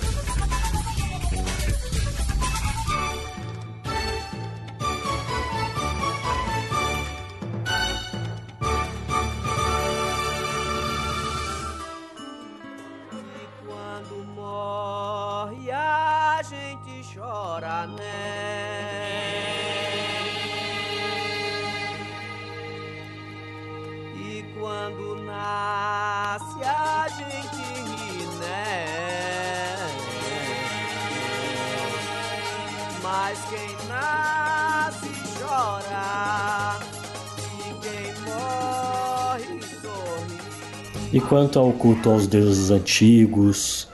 A: quanto ao culto aos deuses antigos,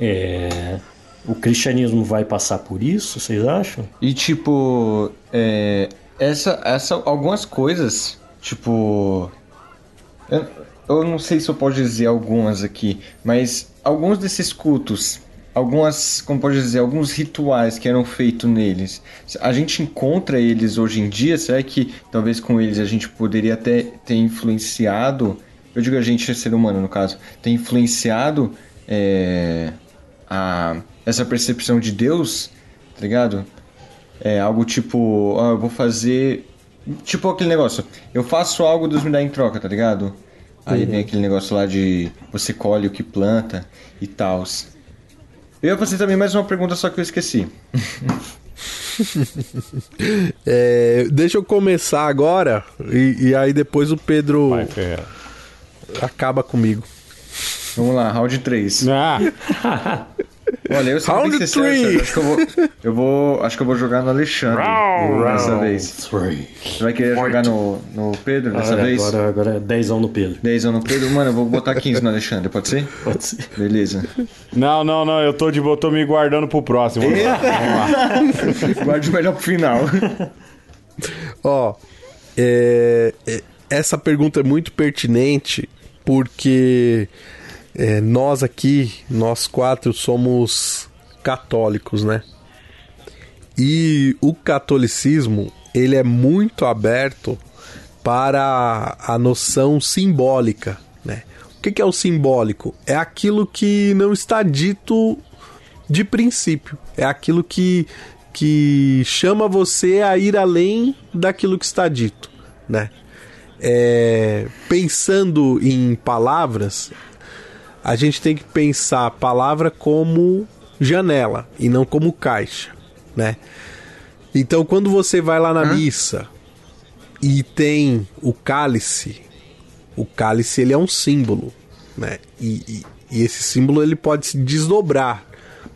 A: é, o cristianismo vai passar por isso, vocês acham?
B: E tipo, é, essa, essa, algumas coisas, tipo, eu, eu não sei se eu posso dizer algumas aqui, mas alguns desses cultos algumas, como pode dizer, alguns rituais que eram feitos neles. A gente encontra eles hoje em dia, será que talvez com eles a gente poderia até ter influenciado, eu digo a gente, ser humano no caso, ter influenciado é, a, essa percepção de Deus, tá ligado? É algo tipo, ó, eu vou fazer. Tipo aquele negócio, eu faço algo, Deus me dá em troca, tá ligado? Aí vem aquele negócio lá de você colhe o que planta e tal. Eu ia fazer também mais uma pergunta, só que eu esqueci.
D: É, deixa eu começar agora e, e aí depois o Pedro
C: Vai.
D: Acaba comigo.
B: Vamos lá, round 3.
C: Ah,
B: Olha, eu
D: Round
B: sempre ser sério,
D: three.
B: acho que eu vou, eu vou. Acho que eu vou jogar no Alexandre dessa vez.
A: Three.
B: Você vai querer jogar no, no Pedro dessa
A: Agora,
B: vez?
A: agora, agora é 10 no Pedro.
B: 10 no Pedro? Mano, eu vou botar 15 no Alexandre, pode ser?
A: Pode ser.
B: Beleza.
C: não, não, não, eu tô, de, eu tô me guardando pro próximo. Vamos lá, vamos lá.
B: Guarde o melhor pro final.
D: Ó, é, é, essa pergunta é muito pertinente porque é, nós aqui, nós quatro, somos católicos, né? E o catolicismo, ele é muito aberto para a noção simbólica, né? O que é o simbólico? É aquilo que não está dito de princípio. É aquilo que, que chama você a ir além daquilo que está dito, né? É, pensando em palavras, a gente tem que pensar a palavra como janela e não como caixa, né? Então, quando você vai lá na missa e tem o cálice, o cálice ele é um símbolo, né? E, e- e esse símbolo ele pode se desdobrar.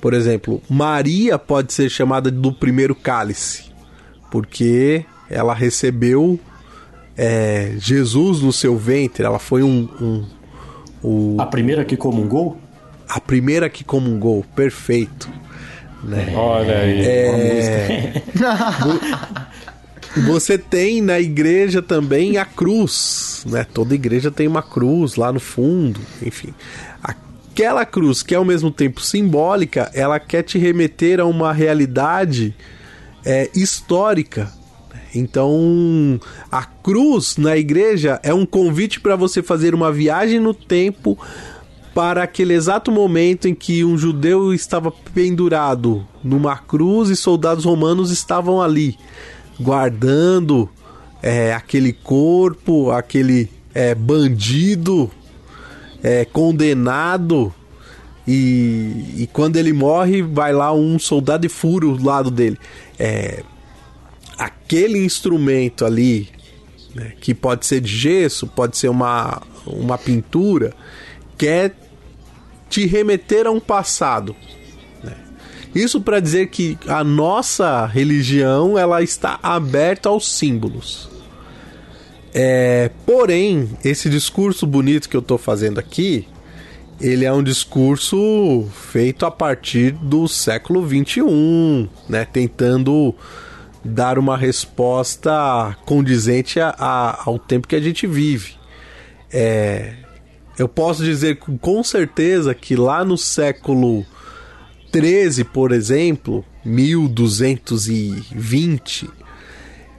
D: Por exemplo, Maria pode ser chamada do primeiro cálice, porque ela recebeu é, Jesus no seu ventre. Ela foi um, um- o-
A: A primeira que comungou?
D: a primeira que comungou. Perfeito.
C: Olha aí.
D: É. Você tem na igreja também a cruz, né? Toda igreja tem uma cruz lá no fundo, enfim. Aquela cruz que é ao mesmo tempo simbólica, ela quer te remeter a uma realidade é, histórica. Então, a cruz na igreja é um convite para você fazer uma viagem no tempo para aquele exato momento em que um judeu estava pendurado numa cruz e soldados romanos estavam ali, guardando é, aquele corpo, aquele é, bandido é, condenado. E, e quando ele morre, vai lá um soldado e fura o lado dele. É, aquele instrumento ali, né, que pode ser de gesso, pode ser uma, uma pintura, quer te remeter a um passado. né? Isso para dizer que a nossa religião ela está aberta aos símbolos. É, porém, esse discurso bonito que eu estou fazendo aqui, ele é um discurso feito a partir do século XXI, né? Tentando dar uma resposta condizente a- a- ao tempo que a gente vive. É, eu posso dizer com, certeza que lá no século 13, por exemplo, 1220,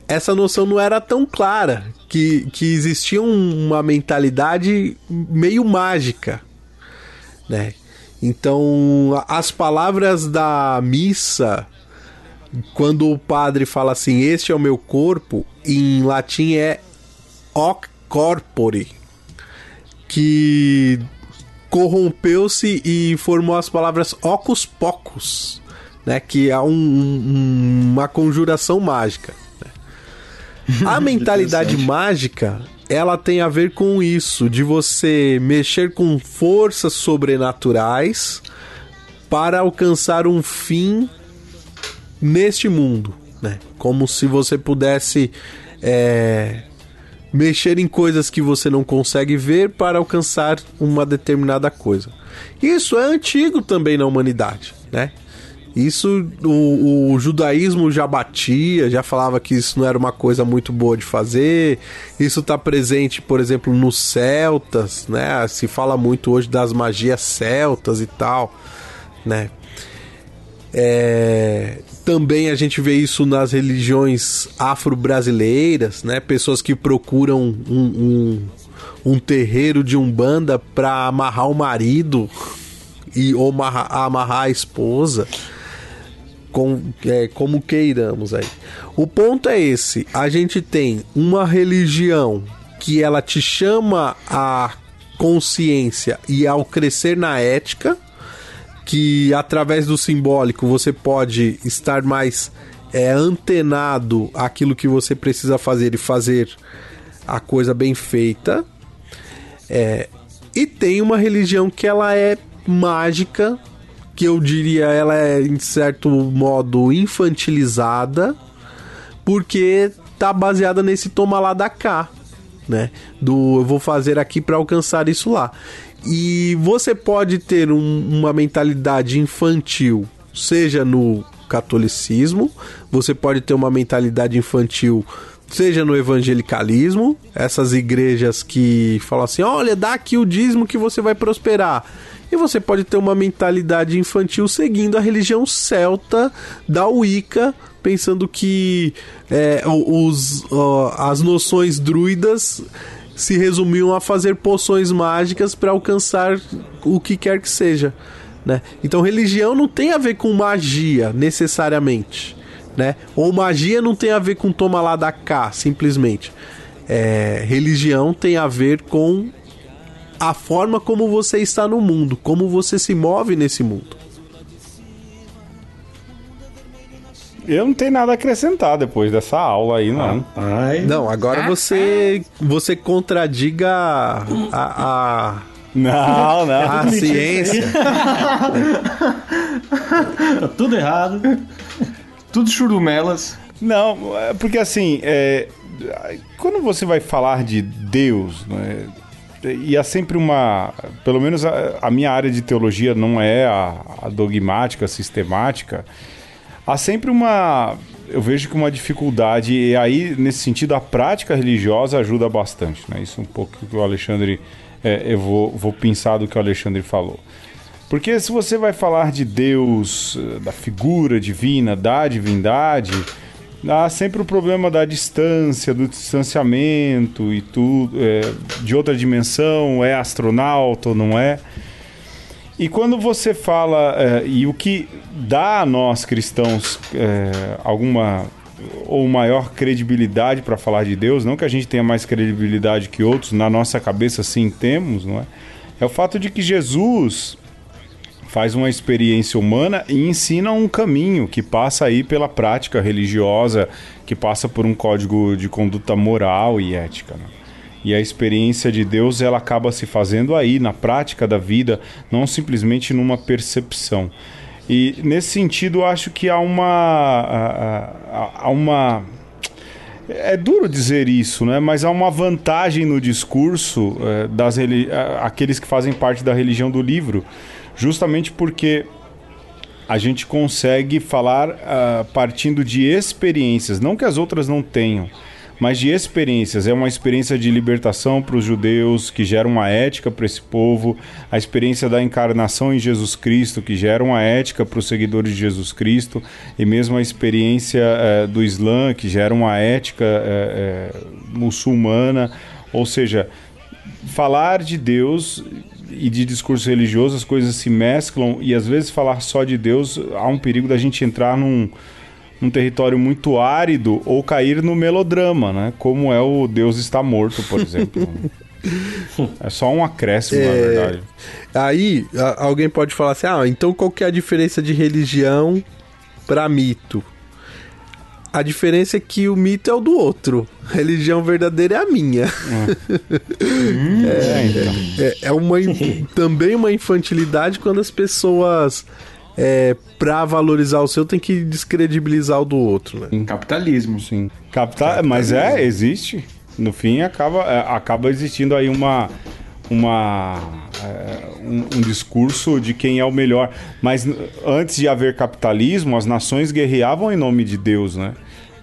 D: essa noção não era tão clara, que, que existia um- uma mentalidade meio mágica, né? Então, as palavras da missa, quando o padre fala assim, este é o meu corpo, em latim é hoc corpore, que corrompeu-se e formou as palavras ocus pocus, né? Que é um- um- uma conjuração mágica. né? A mentalidade mágica, ela tem a ver com isso, de você mexer com forças sobrenaturais para alcançar um fim neste mundo, né? Como se você pudesse é, mexer em coisas que você não consegue ver para alcançar uma determinada coisa. Isso é antigo também na humanidade, né? Isso o, o judaísmo já batia, já falava que isso não era uma coisa muito boa de fazer. Isso está presente, por exemplo, nos celtas, né? Se fala muito hoje das magias celtas e tal, né? É, também a gente vê isso nas religiões afro-brasileiras, né? Pessoas que procuram um, um, um terreiro de umbanda para amarrar o marido e ou amarrar, amarrar a esposa. Com, é, como queiramos aí. O ponto é esse: a gente tem uma religião que ela te chama a consciência e ao crescer na ética, que através do simbólico você pode estar mais é, antenado àquilo que você precisa fazer e fazer a coisa bem feita. É, e tem uma religião que ela é mágica, que eu diria ela é em certo modo infantilizada, porque tá baseada nesse toma lá da cá, né? Do eu vou fazer aqui para alcançar isso lá. E você pode ter um, uma mentalidade infantil, seja no catolicismo, você pode ter uma mentalidade infantil seja no evangelicalismo, essas igrejas que falam assim: olha, dá aqui o dízimo que você vai prosperar. E você pode ter uma mentalidade infantil seguindo a religião celta da Wicca, pensando que é, os, as noções druidas se resumiam a fazer poções mágicas para alcançar o que quer que seja. Né? Então, religião não tem a ver com magia necessariamente. Né? Ou magia não tem a ver com toma lá da cá, simplesmente. É, religião tem a ver com a forma como você está no mundo, como você se move nesse mundo.
C: Eu não tenho nada a acrescentar depois dessa aula aí, não.
A: Ai,
D: Não, agora você você contradiga a, a,
C: Não, não.
D: a ciência.
A: tá tudo errado.
B: Tudo churumelas.
C: Não, é porque assim, é, quando você vai falar de Deus, né, e há sempre uma. Pelo menos a, a minha área de teologia não é a, a dogmática, a sistemática. Há sempre uma. Eu vejo que uma dificuldade, e aí, nesse sentido, a prática religiosa ajuda bastante. Né? Isso é um pouco que o Alexandre. é, eu vou, vou pensar do que o Alexandre falou. Porque se você vai falar de Deus, da figura divina, da divindade, há sempre o problema da distância, do distanciamento e tudo, é, de outra dimensão, é astronauta ou não é. E quando você fala, é, e o que dá a nós cristãos é, alguma ou maior credibilidade para falar de Deus, não que a gente tenha mais credibilidade que outros, na nossa cabeça sim temos, não é? É o fato de que Jesus faz uma experiência humana e ensina um caminho que passa aí pela prática religiosa, que passa por um código de conduta moral e ética. Né? E a experiência de Deus ela acaba se fazendo aí na prática da vida, não simplesmente numa percepção. E nesse sentido, acho que há uma há- uma é duro dizer isso, né? Mas há uma vantagem no discurso eh, das aqueles que fazem parte da religião do livro, justamente porque a gente consegue falar ah, partindo de experiências, não que as outras não tenham, mas de experiências. É uma experiência de libertação para os judeus, que gera uma ética para esse povo, a experiência da encarnação em Jesus Cristo, que gera uma ética para os seguidores de Jesus Cristo, e mesmo a experiência eh, do Islã, que gera uma ética eh, eh, muçulmana. Ou seja, falar de Deus e de discurso religioso, as coisas se mesclam e às vezes falar só de Deus há um perigo da gente entrar num, num território muito árido ou cair no melodrama, né? Como é o Deus está morto, por exemplo. é só um acréscimo, na verdade.
D: Aí a- alguém pode falar assim: ah, então qual que é a diferença de religião para mito? A diferença é que o mito é o do outro. A religião verdadeira é a minha.
C: É, então.
D: É, é uma, também uma infantilidade quando as pessoas, é, pra valorizar o seu, tem que descredibilizar o do outro, né?
B: Capitalismo.
C: Sim. Captar, mas é, existe. No fim, acaba, é, acaba existindo aí uma. uma é, um, um discurso de quem é o melhor. Mas antes de haver capitalismo, as nações guerreavam em nome de Deus, né?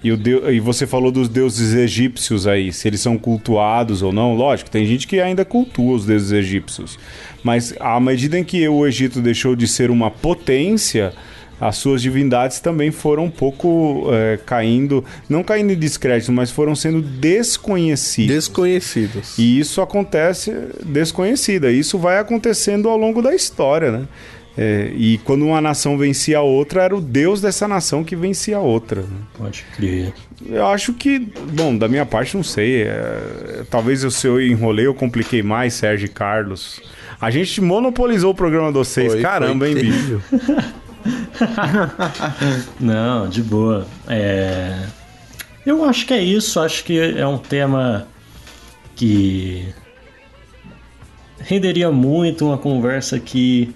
C: E, o Deu- e você falou dos deuses egípcios aí, se eles são cultuados ou não. Lógico, tem gente que ainda cultua os deuses egípcios. Mas à medida em que o Egito deixou de ser uma potência, as suas divindades também foram um pouco é, caindo, não caindo em descrédito, mas foram sendo desconhecidas.
D: Desconhecidos.
C: E isso acontece desconhecida. Isso vai acontecendo ao longo da história, né? É, e quando uma nação vencia a outra, era o deus dessa nação que vencia a outra. né?
A: Pode crer.
C: Eu acho que, bom, da minha parte, não sei. é, talvez eu, se eu enrolei, eu compliquei mais, Sérgio e Carlos. A gente monopolizou o programa de vocês.
D: Foi-
C: Caramba,
D: foi
C: hein, bicho?
A: Não, de boa. É... Eu acho que é isso. Acho que é um tema que renderia muito uma conversa que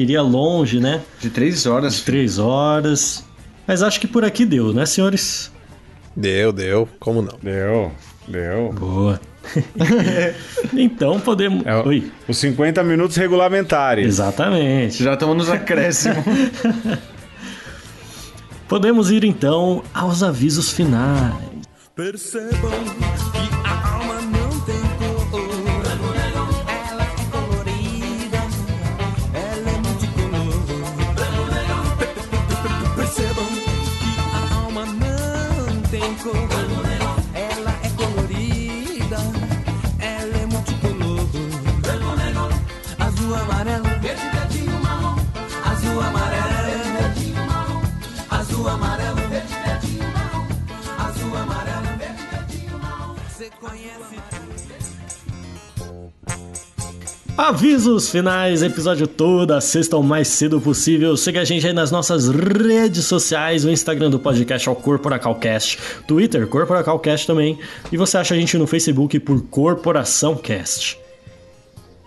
A: queria longe, né?
B: De três horas.
A: Três horas. Mas acho que por aqui deu, né, senhores?
D: Deu, deu. Como não?
C: Deu, deu.
A: Boa. então podemos.
C: É o-
A: Oi.
C: Os 50 minutos regulamentares.
A: Exatamente.
B: Já estamos nos acréscimos.
A: Podemos ir então aos avisos finais.
E: Percebam Você conhece
A: Avisos finais, episódio todo, assista o mais cedo possível. Siga a gente aí nas nossas redes sociais, o Instagram do podcast é o Corporacalcast, Twitter, Corporacalcast também. E você acha a gente no Facebook por Corporação Cast.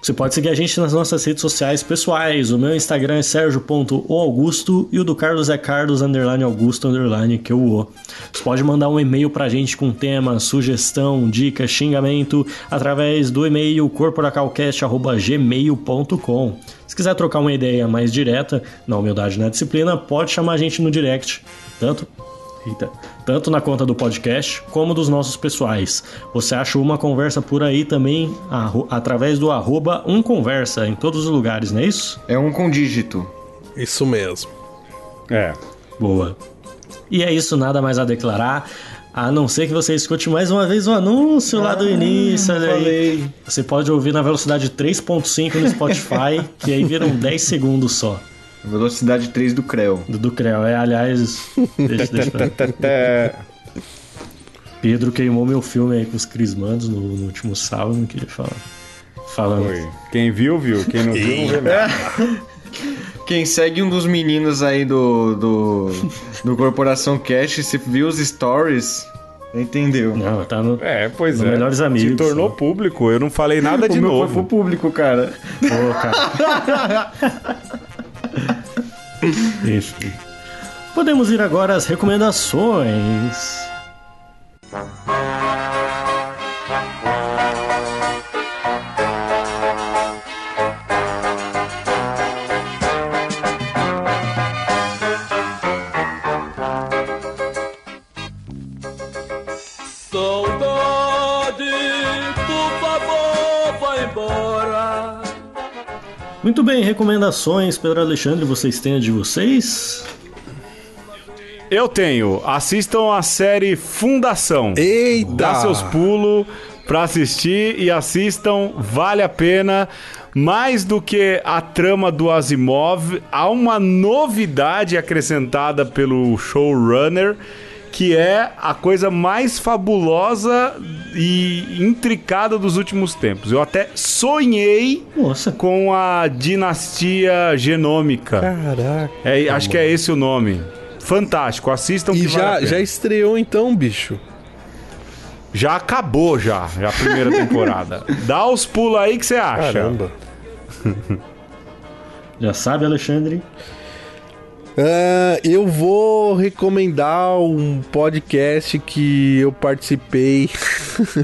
A: Você pode seguir a gente nas nossas redes sociais pessoais. O meu Instagram é sergio.oaugusto e o do Carlos é carlos underline augusto underline que eu o. Você pode mandar um e-mail pra gente com tema, sugestão, dica, xingamento através do e-mail corporacalcast.gmail.com. Se quiser trocar uma ideia mais direta, na humildade na disciplina, pode chamar a gente no direct. Tanto Eita. Tanto na conta do podcast como dos nossos pessoais. Você acha uma conversa por aí também através do arroba umconversa em todos os lugares, não é isso?
B: É um com dígito.
D: Isso mesmo.
C: É.
A: Boa. E é isso, nada mais a declarar. A não ser que você escute mais uma vez o anúncio lá do início. Olha aí. Você pode ouvir na velocidade 3.5 no Spotify, que aí viram 10 segundos só.
B: Velocidade 3 do Creu.
A: Do, do Creu. É, aliás, deixa, deixa pra... Pedro queimou meu filme aí com os Crismandos no, no último sábado, não queria falar. Falando.
C: foi. Quem viu, viu. Quem não viu, não vê nada.
B: Quem segue um dos meninos aí do, do, do Corporação Cash, se viu os stories, entendeu.
A: Não, tá no.
C: É, pois
A: No
C: é.
A: Melhores Amigos,
C: Se tornou
A: só.
C: público. Eu não falei nada de
B: o meu
C: novo.
B: foi pro público, cara.
A: Pô, cara. Enfim. Podemos ir agora às recomendações.
E: Saudade,
A: Muito bem, recomendações, Pedro Alexandre, vocês têm a de vocês?
C: Eu tenho. Assistam a série Fundação.
D: Eita!
C: Dá seus pulos pra assistir e assistam, vale a pena. Mais do que a trama do Asimov, há uma novidade acrescentada pelo showrunner, que é a coisa mais fabulosa e intricada dos últimos tempos. Eu até sonhei
A: Nossa,
C: com a dinastia genômica.
D: Caraca.
C: É, acho que é esse o nome. Fantástico, assistam
D: E
C: que
D: já,
C: vale
D: já estreou então, bicho.
C: Já acabou já, já a primeira temporada. Dá os pulos aí que você acha.
D: Caramba.
A: já sabe, Alexandre?
D: Ah, eu vou recomendar um podcast que eu participei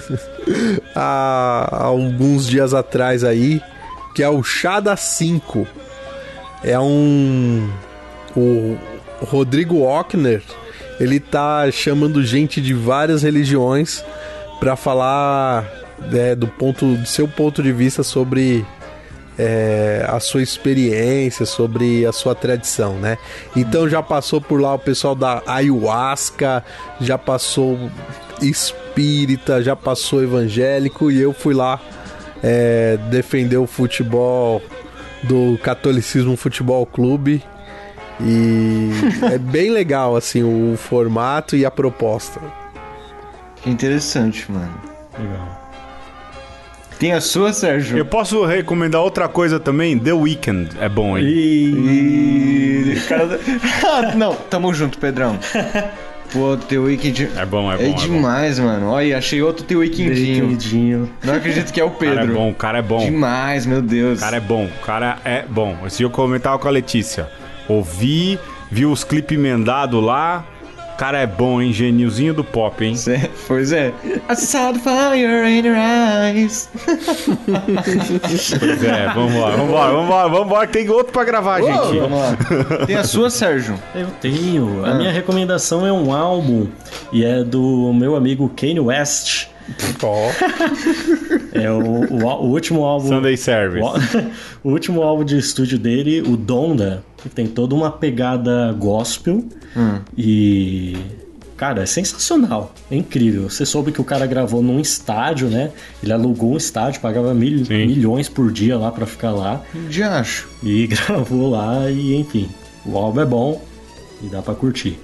D: há, alguns dias atrás aí, que é o Chá da 5. É um. O Rodrigo Ockner, ele tá chamando gente de várias religiões para falar né, do ponto do seu ponto de vista sobre é, a sua experiência, sobre a sua tradição, né? Então já passou por lá o pessoal da ayahuasca, já passou espírita, já passou evangélico e eu fui lá é, defender o futebol do Catolicismo Futebol Clube. E é bem legal assim o formato e a proposta.
B: Que interessante, mano.
A: Legal.
B: Tem a sua, Sérgio?
C: Eu posso recomendar outra coisa também? The Weeknd é bom aí.
B: E... Cara... Ah, Não, tamo junto, Pedrão. Pô, teu Weekend...
C: É bom, é bom.
B: É
C: é bom.
B: demais, mano. Olha, achei outro Weekendinho.
A: Weekendinho.
B: Não acredito que é o
C: O cara é
B: Pedro.
C: bom, o cara é bom.
B: Demais, meu Deus.
C: O cara é bom, o cara é bom. Esse dia eu comentava com a Letícia. Ouvi, vi os clipes emendados lá. O cara é bom, hein? Geniozinho do pop, hein?
B: Cê- Pois é. I saw the fire in your eyes.
C: Pois é, vambora, vambora, vambora, vambora, que tem outro pra gravar, gente.
B: Vamos lá. Tem a sua, Sérgio?
A: Eu tenho. A
B: Ah.
A: minha recomendação é um álbum e é do meu amigo Kanye West.
D: Ó,
A: É o, o, o último álbum.
C: Sunday Service.
A: O, o último álbum de estúdio dele, o Donda, que tem toda uma pegada gospel e. Cara, é sensacional, é incrível. Você soube que o cara gravou num estádio, né? Ele alugou um estádio, pagava mil-
C: Sim.
A: milhões por dia lá pra ficar lá
B: De acho.
A: e gravou lá e enfim. O álbum é bom e dá pra curtir.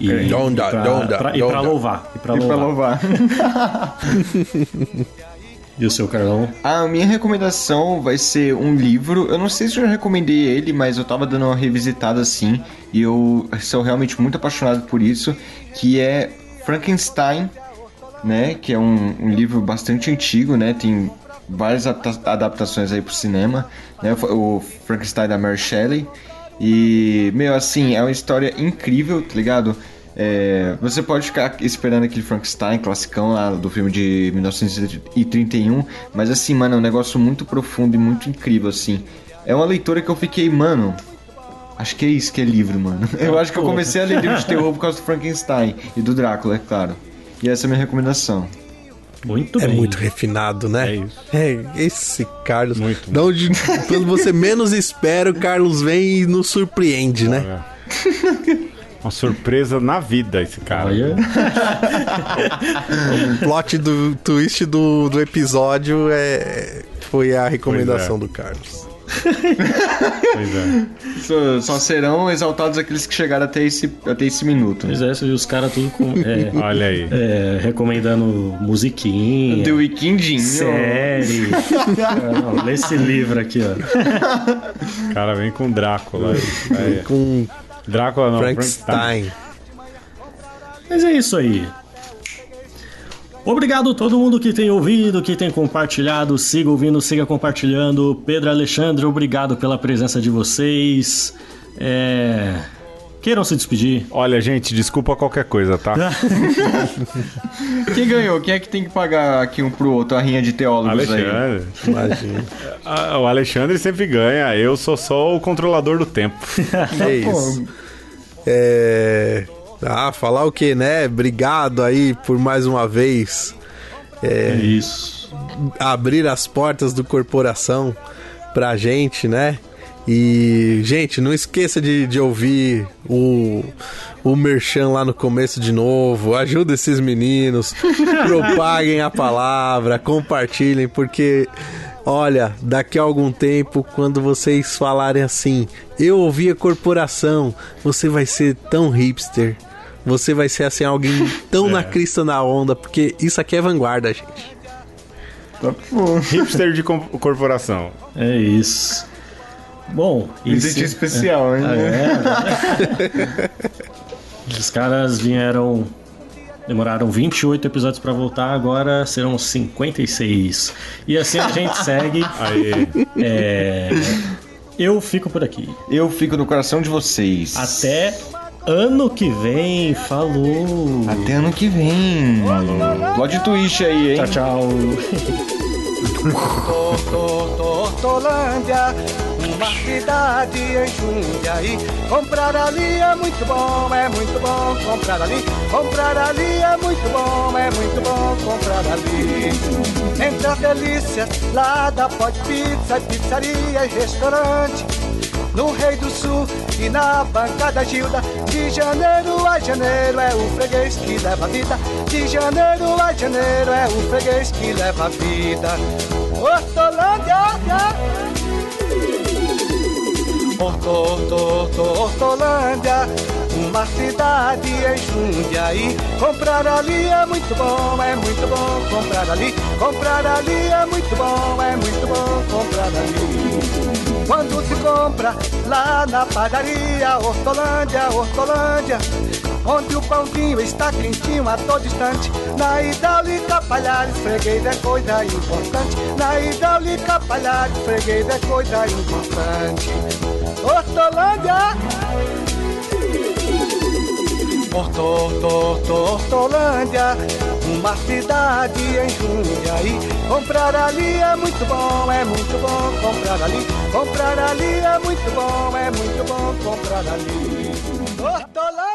A: E,
D: Donda,
A: e pra,
D: Donda,
A: pra- e pra
D: Donda.
A: louvar. E pra
B: E pra
A: louvar. E o seu Carlão?
B: A minha recomendação vai ser um livro. Eu não sei se eu já recomendei ele, mas eu tava dando uma revisitada assim. E eu sou realmente muito apaixonado por isso. Que é Frankenstein, né? Que é um, um livro bastante antigo, né? Tem várias adapta- adaptações aí pro cinema. Né? O Frankenstein da Mary Shelley. E, meu, assim, é uma história incrível, tá ligado? É, você pode ficar esperando aquele Frankenstein classicão lá do filme de 1931, mas assim, mano, é um negócio muito profundo e muito incrível, assim. É uma leitura que eu fiquei, mano. Acho que é isso que é livro, mano. Eu acho que eu comecei a ler livro de terror por causa do Frankenstein e do Drácula, é claro. E essa é a minha recomendação.
A: Muito
D: é
A: bem.
D: muito refinado, né?
C: É isso.
D: É, esse Carlos.
C: Muito.
D: De onde, quando você menos espera, o Carlos vem e nos surpreende, né?
C: Uma surpresa na vida esse cara.
A: Olha,
D: O plot do twist do, do episódio é, foi a recomendação
C: Pois
D: do Carlos.
C: Pois é.
B: Só, só serão exaltados aqueles que chegaram até esse, até esse minuto.
A: pois é, os caras tudo com, é,
C: Olha aí.
A: é, recomendando musiquinha,
B: The Weekendinho.
A: série. Ah, não, lê esse livro aqui, ó.
C: O cara vem com Drácula. É.
D: Com
C: Drácula não, Frankenstein.
D: Frankenstein.
A: Mas é isso aí. Obrigado a todo mundo que tem ouvido, que tem compartilhado. Siga ouvindo, siga compartilhando. Pedro Alexandre, obrigado pela presença de vocês. É... Queiram se despedir.
C: Olha, gente, desculpa qualquer coisa, tá?
B: Quem ganhou? Quem é que tem que pagar aqui um pro outro a rinha de teólogos aí?
C: Alexandre.
D: Imagina.
C: Ah, O Alexandre sempre ganha. Eu sou só o controlador do tempo.
D: É isso. É... Ah, falar o que, né? Obrigado aí por mais uma vez
A: É isso.
D: abrir as portas do corporação pra gente, né? E, gente, não esqueça de, de ouvir o, o Merchan lá no começo de novo. Ajuda esses meninos, propaguem a palavra, compartilhem, porque, olha, daqui a algum tempo, quando vocês falarem assim, eu ouvi a corporação, você vai ser tão hipster. Você vai ser assim, alguém tão na crista da onda, porque isso aqui é vanguarda, gente.
C: Hipster de corporação.
A: É isso. Bom, isso.
B: especial, hein?
A: É. Os caras vieram. Demoraram 28 episódios pra voltar, agora serão 56. E assim a gente segue.
C: Aí.
A: É, Eu fico por aqui.
B: Eu fico no coração de vocês.
A: Até ano que vem. Falou.
B: Até ano que vem. Falou. Plot twist aí, hein?
A: Tchau, tchau.
H: Hortolândia, uma cidade em Jundiaí. Comprar ali é muito bom, é muito bom comprar ali. Comprar ali é muito bom, é muito bom comprar ali. Entre as delícias, lá da Pode Pizza, pizzaria e restaurante. No Rei do Sul e na bancada Gilda De janeiro a janeiro é o freguês que leva a vida. De janeiro a janeiro é o freguês que leva a vida. Hortolândia Horto, horto, horto, Hortolândia uma cidade em Jundiaí. Comprar ali é muito bom, é muito bom comprar ali. Comprar ali é muito bom, é muito bom comprar ali Quando se compra lá na padaria Hortolândia, Hortolândia Onde o pãozinho está quentinho a todo instante. Na hidráulica Palhares, freguês é coisa importante. Na hidráulica Palhares, freguês é coisa importante. Hortolândia! Horto, horto, horto, Hortolândia, uma cidade em Jundiaí. Comprar ali é muito bom, é muito bom comprar ali. Comprar ali é muito bom, é muito bom comprar ali.